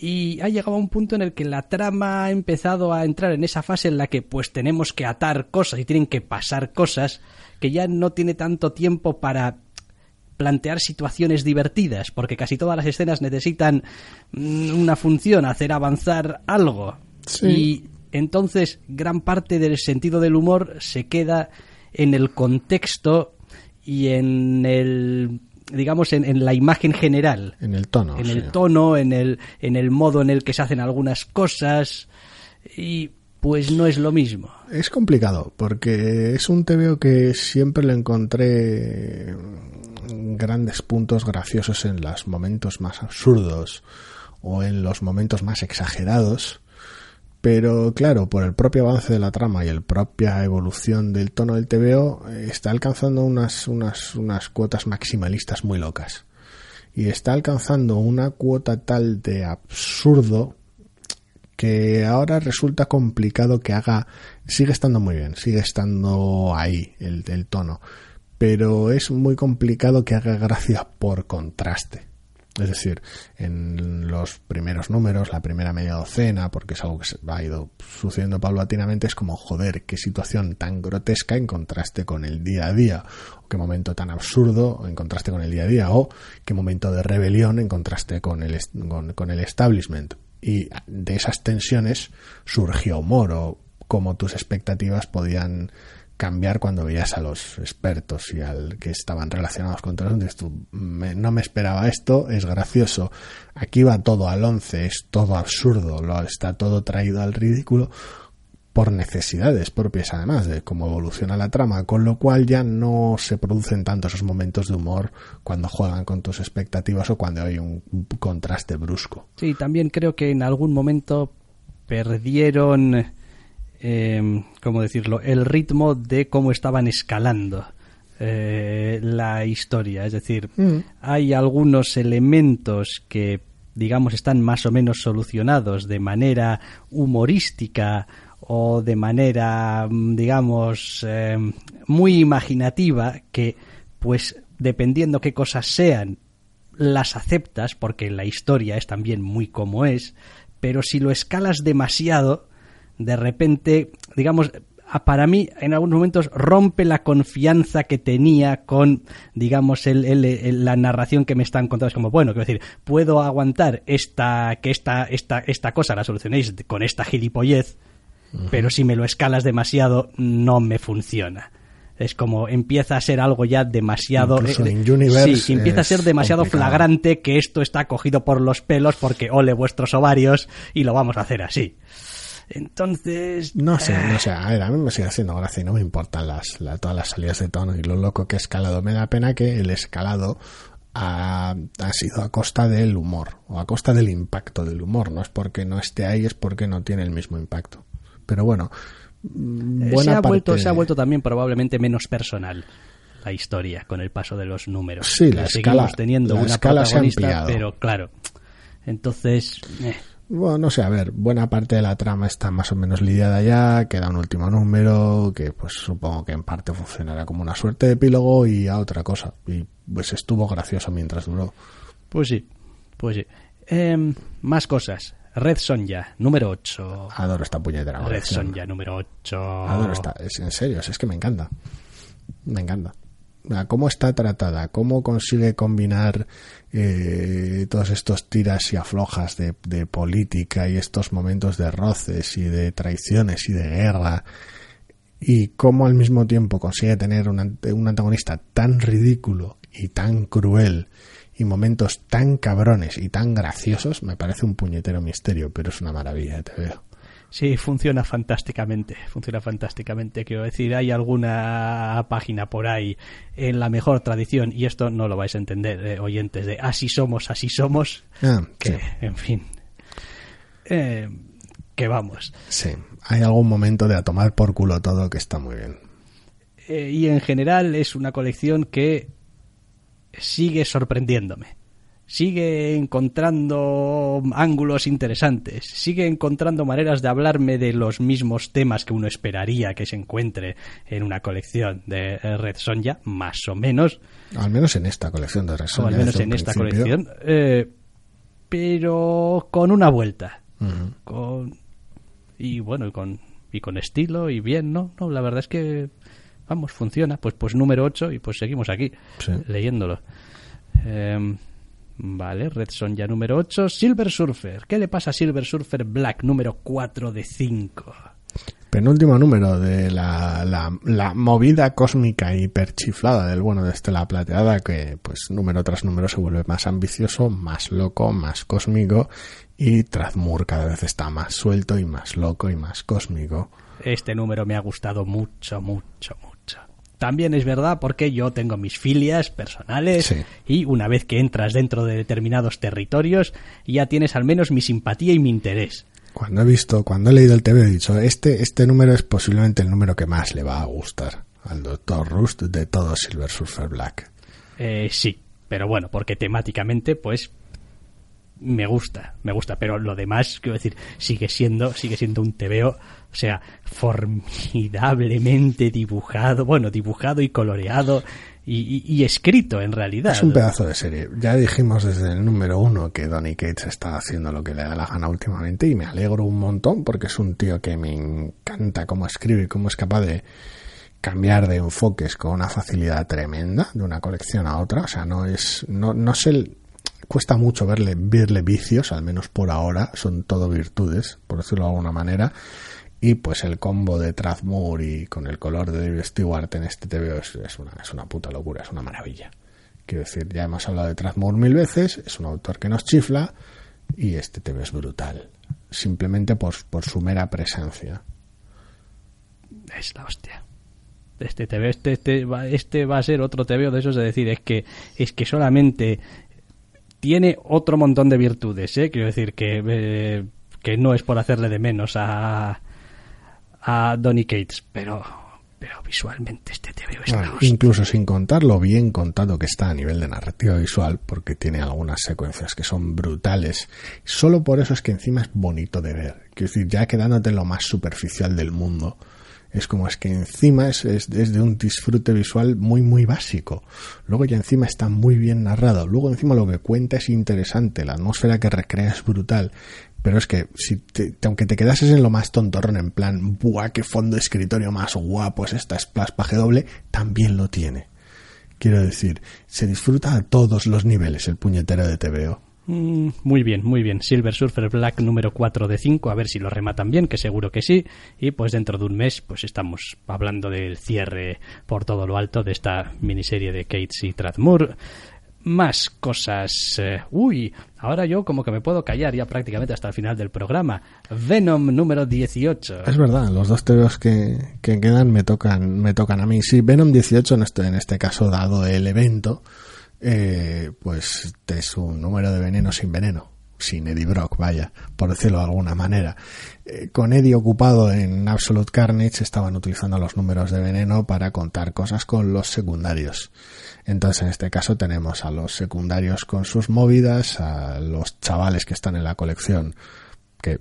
Y ha llegado a un punto en el que la trama ha empezado a entrar en esa fase en la que pues tenemos que atar cosas y tienen que pasar cosas que ya no tiene tanto tiempo para plantear situaciones divertidas, porque casi todas las escenas necesitan mm, una función, hacer avanzar algo. Y entonces gran parte del sentido del humor se queda en el contexto y en el digamos en, la imagen general. En el tono en el tono en el en el modo en el que se hacen algunas cosas. Y pues no es lo mismo es complicado porque es un TVO que siempre le encontré grandes puntos graciosos en los momentos más absurdos o en los momentos más exagerados pero claro, por el propio avance de la trama y la propia evolución del tono del TVO, está alcanzando unas, unas, unas cuotas maximalistas muy locas. Y está alcanzando una cuota tal de absurdo que ahora resulta complicado que haga. Sigue estando muy bien, sigue estando ahí el, tono. Pero es muy complicado que haga gracia por contraste. Es decir, en los primeros números, la primera media docena, porque es algo que ha ido sucediendo paulatinamente, es como, joder, qué situación tan grotesca en contraste con el día a día, o qué momento tan absurdo en contraste con el día a día, o qué momento de rebelión en contraste con el, con el establishment. Y de esas tensiones surgió humor, o cómo tus expectativas podían cambiar cuando veías a los expertos y al que estaban relacionados con todo eso. no me esperaba esto, es gracioso. Aquí va todo al once, es todo absurdo, lo, está todo traído al ridículo por necesidades propias además de cómo evoluciona la trama, con lo cual ya no se producen tanto esos momentos de humor cuando juegan con tus expectativas o cuando hay un contraste brusco. Sí, también creo que en algún momento perdieron eh, ¿cómo decirlo?, el ritmo de cómo estaban escalando eh, la historia. Es decir, mm. hay algunos elementos que, digamos, están más o menos solucionados de manera humorística o de manera, mm, digamos, em, muy imaginativa que, pues, dependiendo qué cosas sean, las aceptas porque la historia es también muy como es, pero si lo escalas demasiado, de repente, digamos, para mí en algunos momentos rompe la confianza que tenía con, digamos, el, la narración que me están contando. Es como, bueno, quiero decir, puedo aguantar esta, que esta, esta, esta cosa la solucionéis con esta gilipollez, pero si me lo escalas demasiado, no me funciona. Es como empieza a ser algo ya demasiado. Eh, sí, empieza a ser demasiado flagrante que esto está cogido por los pelos porque ole vuestros ovarios y lo vamos a hacer así. Entonces... No sé, no sé, a ver, a mí me sigue haciendo gracia y no me importan las, la- todas las salidas de tono y lo loco que he escalado. Me da pena que el escalado ha, ha sido a costa del humor o a costa del impacto del humor. No es porque no esté ahí, es porque no tiene el mismo impacto. Pero bueno, Eh, buena se, ha vuelto, se ha vuelto también probablemente menos personal la historia con el paso de los números. Sí, la escala- teniendo la una escala protagonista, pero claro. Entonces, eh, Bueno, no sé, a ver, buena parte de la trama está más o menos lidiada ya, queda un último número que pues supongo que en parte funcionará como una suerte de epílogo y a otra cosa. Y pues estuvo gracioso mientras duró. pues sí, pues sí. Em, más cosas. Red Sonja, número 8. Adoro esta puñetera Red. Sonja, número 8. Adoro esta, es en serio, es que me encanta. Me encanta. Cómo está tratada, cómo consigue combinar eh, todos estos tiras y aflojas de, de política y estos momentos de roces y de traiciones y de guerra y cómo al mismo tiempo consigue tener un, un antagonista tan ridículo y tan cruel y momentos tan cabrones y tan graciosos, me parece un puñetero misterio, pero es una maravilla, te veo. Sí, funciona fantásticamente, funciona fantásticamente. Quiero decir, hay alguna página por ahí en la mejor tradición, y esto no lo vais a entender, eh, oyentes, de así somos, así somos, Ah, que, sí. en fin, eh, que vamos. Sí, hay algún momento de a tomar por culo todo que está muy bien. Eh, y en general es una colección que sigue sorprendiéndome. Sigue encontrando ángulos interesantes, sigue encontrando maneras de hablarme de los mismos temas que uno esperaría que se encuentre en una colección de Red Sonja, más o menos, Al menos en esta colección de Red o al Sonja, menos en esta colección, eh, pero con una vuelta. Con y bueno y con y con estilo y bien no no la verdad es que vamos funciona. Pues pues número 8 y pues seguimos aquí Sí. leyéndolo. Em, vale Red Son ya número 8 Silver Surfer. ¿qué le pasa a Silver Surfer Black número 4 de 5 Penúltimo número de la, la, la movida cósmica hiperchiflada del bueno de Estela Plateada, que pues número tras número se vuelve más ambicioso, más loco, más cósmico, y Trazmur cada vez está más suelto y más loco y más cósmico. este número me ha gustado mucho mucho mucho también es verdad porque yo tengo mis filias personales Sí. y una vez que entras dentro de determinados territorios ya tienes al menos mi simpatía y mi interés Cuando he visto, cuando he leído el TV he dicho, este, este número es posiblemente el número que más le va a gustar al Dr. Rust de todo Silver Surfer Black. Eh, sí, pero bueno, porque temáticamente, pues me gusta, me gusta, pero lo demás, quiero decir, sigue siendo, sigue siendo un TVO, o sea, formidablemente dibujado, bueno, dibujado y coloreado y, escrito en realidad. Es un pedazo de serie. Ya dijimos desde el número uno que Donny Cates está haciendo lo que le da la gana últimamente y me alegro un montón porque es un tío que me encanta cómo escribe y cómo es capaz de cambiar de enfoques con una facilidad tremenda de una colección a otra. O sea, no es, no, no se cuesta mucho verle, verle vicios, al menos por ahora, son todo virtudes, por decirlo de alguna manera. Y pues el combo de Trazmur y con el color de David Stewart en este TVO es, es, una, es una puta locura, es una maravilla. Quiero decir, ya hemos hablado de Trazmur mil veces, es un autor que nos chifla y este TV es brutal. Simplemente por, por su mera presencia. Es la hostia. Este TV, este, este, este va a ser otro TVO de esos de decir, es que, es que solamente tiene otro montón de virtudes, ¿eh? Quiero decir que, eh, que no es por hacerle de menos a, a Donny Cates, pero, pero visualmente este TVO es la Bueno, incluso sin contar lo bien contado que está a nivel de narrativa visual, porque tiene algunas secuencias que son brutales. Solo por eso es que encima es bonito de ver. Quiero decir, ya quedándote en lo más superficial del mundo, es como es que encima es, es, de un disfrute visual muy, muy básico. Luego ya encima está muy bien narrado. Luego encima lo que cuenta es interesante. La atmósfera que recrea es brutal. Pero es que, si te- aunque te quedases en lo más tontorrón, en plan, ¡buah, qué fondo escritorio más guapo es esta splash doble! También lo tiene. Quiero decir, se disfruta a todos los niveles el puñetero de TVO. Mm, muy bien, muy bien. Silver Surfer Black número 4 de 5, a ver si lo rematan bien, que seguro que sí. Y pues dentro de un mes, pues estamos hablando del cierre por todo lo alto de esta miniserie de Cates y Tradmur. más cosas. Eh, uy, ahora yo como que me puedo callar ya prácticamente hasta el final del programa. Venom número 18. Es verdad, los dos teos que, que quedan me tocan, me tocan a mí. Sí, Venom 18 en en este caso, dado el evento, eh, pues es un número de veneno sin veneno sin Eddie Brock, vaya, por decirlo de alguna manera. Eh, con Eddie ocupado en Absolute Carnage estaban utilizando los números de veneno para contar cosas con los secundarios. Entonces en este caso tenemos a los secundarios con sus movidas, a los chavales que están en la colección que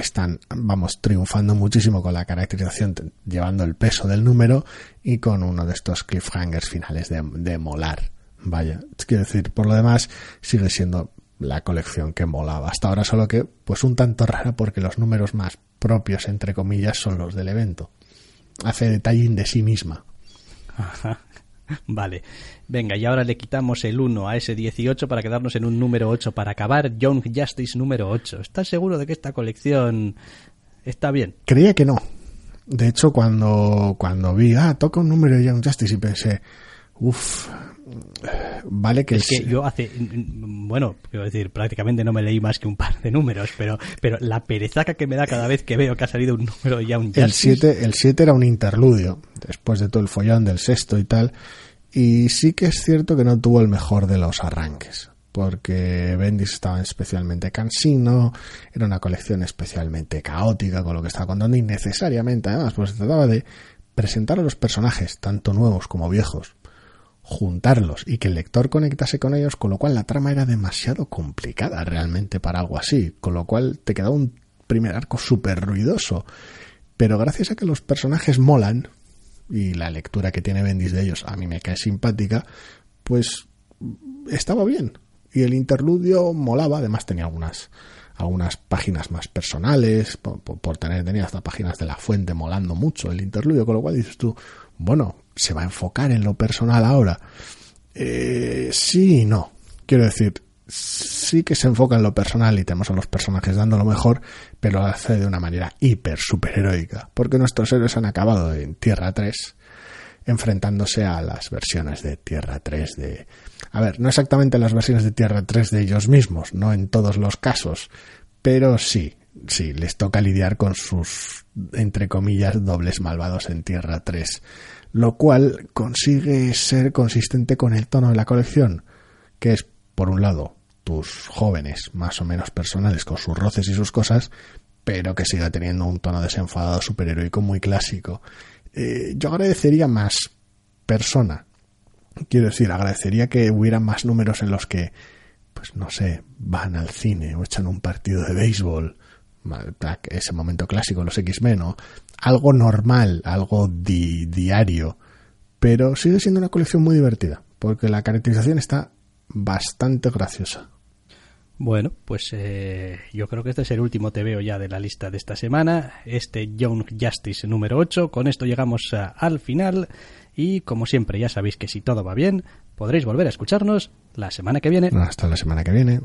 están, vamos, triunfando muchísimo con la caracterización, llevando el peso del número y con uno de estos cliffhangers finales de, de molar. Vaya, quiero decir, por lo demás sigue siendo la colección que molaba. Hasta ahora solo que, pues un tanto rara porque los números más propios, entre comillas, son los del evento. Hace detallín de sí misma. Vale. Venga, y ahora le quitamos el 1 a ese 18 para quedarnos en un número 8 para acabar Young Justice número 8. ¿Estás seguro de que esta colección está bien? Creía que no. De hecho, cuando, cuando vi, ah, toca un número de Young Justice y pensé, uff, vale que es que yo hace bueno quiero decir prácticamente no me leí más que un par de números pero pero la perezaca que me da cada vez que veo que ha salido un número ya un el 7 el 7 era un interludio después de todo el follón del sexto y tal y sí que es cierto que no tuvo el mejor de los arranques porque Bendis estaba especialmente cansino, era una colección especialmente caótica con lo que estaba contando innecesariamente además, pues se trataba de presentar a los personajes, tanto nuevos como viejos, juntarlos y que el lector conectase con ellos, con lo cual la trama era demasiado complicada realmente para algo así, con lo cual te quedaba un primer arco súper ruidoso. Pero gracias a que los personajes molan, y la lectura que tiene Bendis de ellos a mí me cae simpática, pues estaba bien. Y el interludio molaba, además tenía algunas algunas páginas más personales, por, por, tener, tenía hasta páginas de la fuente molando mucho el interludio, con lo cual dices tú, bueno, se va a enfocar en lo personal ahora. Eh, sí y no. Quiero decir, sí que se enfoca en lo personal y tenemos a los personajes dando lo mejor, pero lo hace de una manera hiper superheroica, porque nuestros héroes han acabado en Tierra 3 enfrentándose a las versiones de Tierra 3 de... A ver, no exactamente las versiones de Tierra 3 de ellos mismos, no en todos los casos, pero sí, sí, les toca lidiar con sus, entre comillas, dobles malvados en Tierra 3 lo cual consigue ser consistente con el tono de la colección, que es, por un lado, tus jóvenes más o menos personales con sus roces y sus cosas, pero que siga teniendo un tono desenfadado superheroico muy clásico. Eh, yo agradecería más persona. Quiero decir, agradecería que hubiera más números en los que, pues no sé, van al cine o echan un partido de béisbol, ese momento clásico, los X-Men, o algo normal, algo diario, pero sigue siendo una colección muy divertida, porque la caracterización está bastante graciosa. Bueno, pues eh, yo creo que este es el último TVO ya de la lista de esta semana, este Young Justice número 8. Con esto llegamos al final y como siempre ya sabéis que si todo va bien podréis volver a escucharnos la semana que viene. Hasta la semana que viene.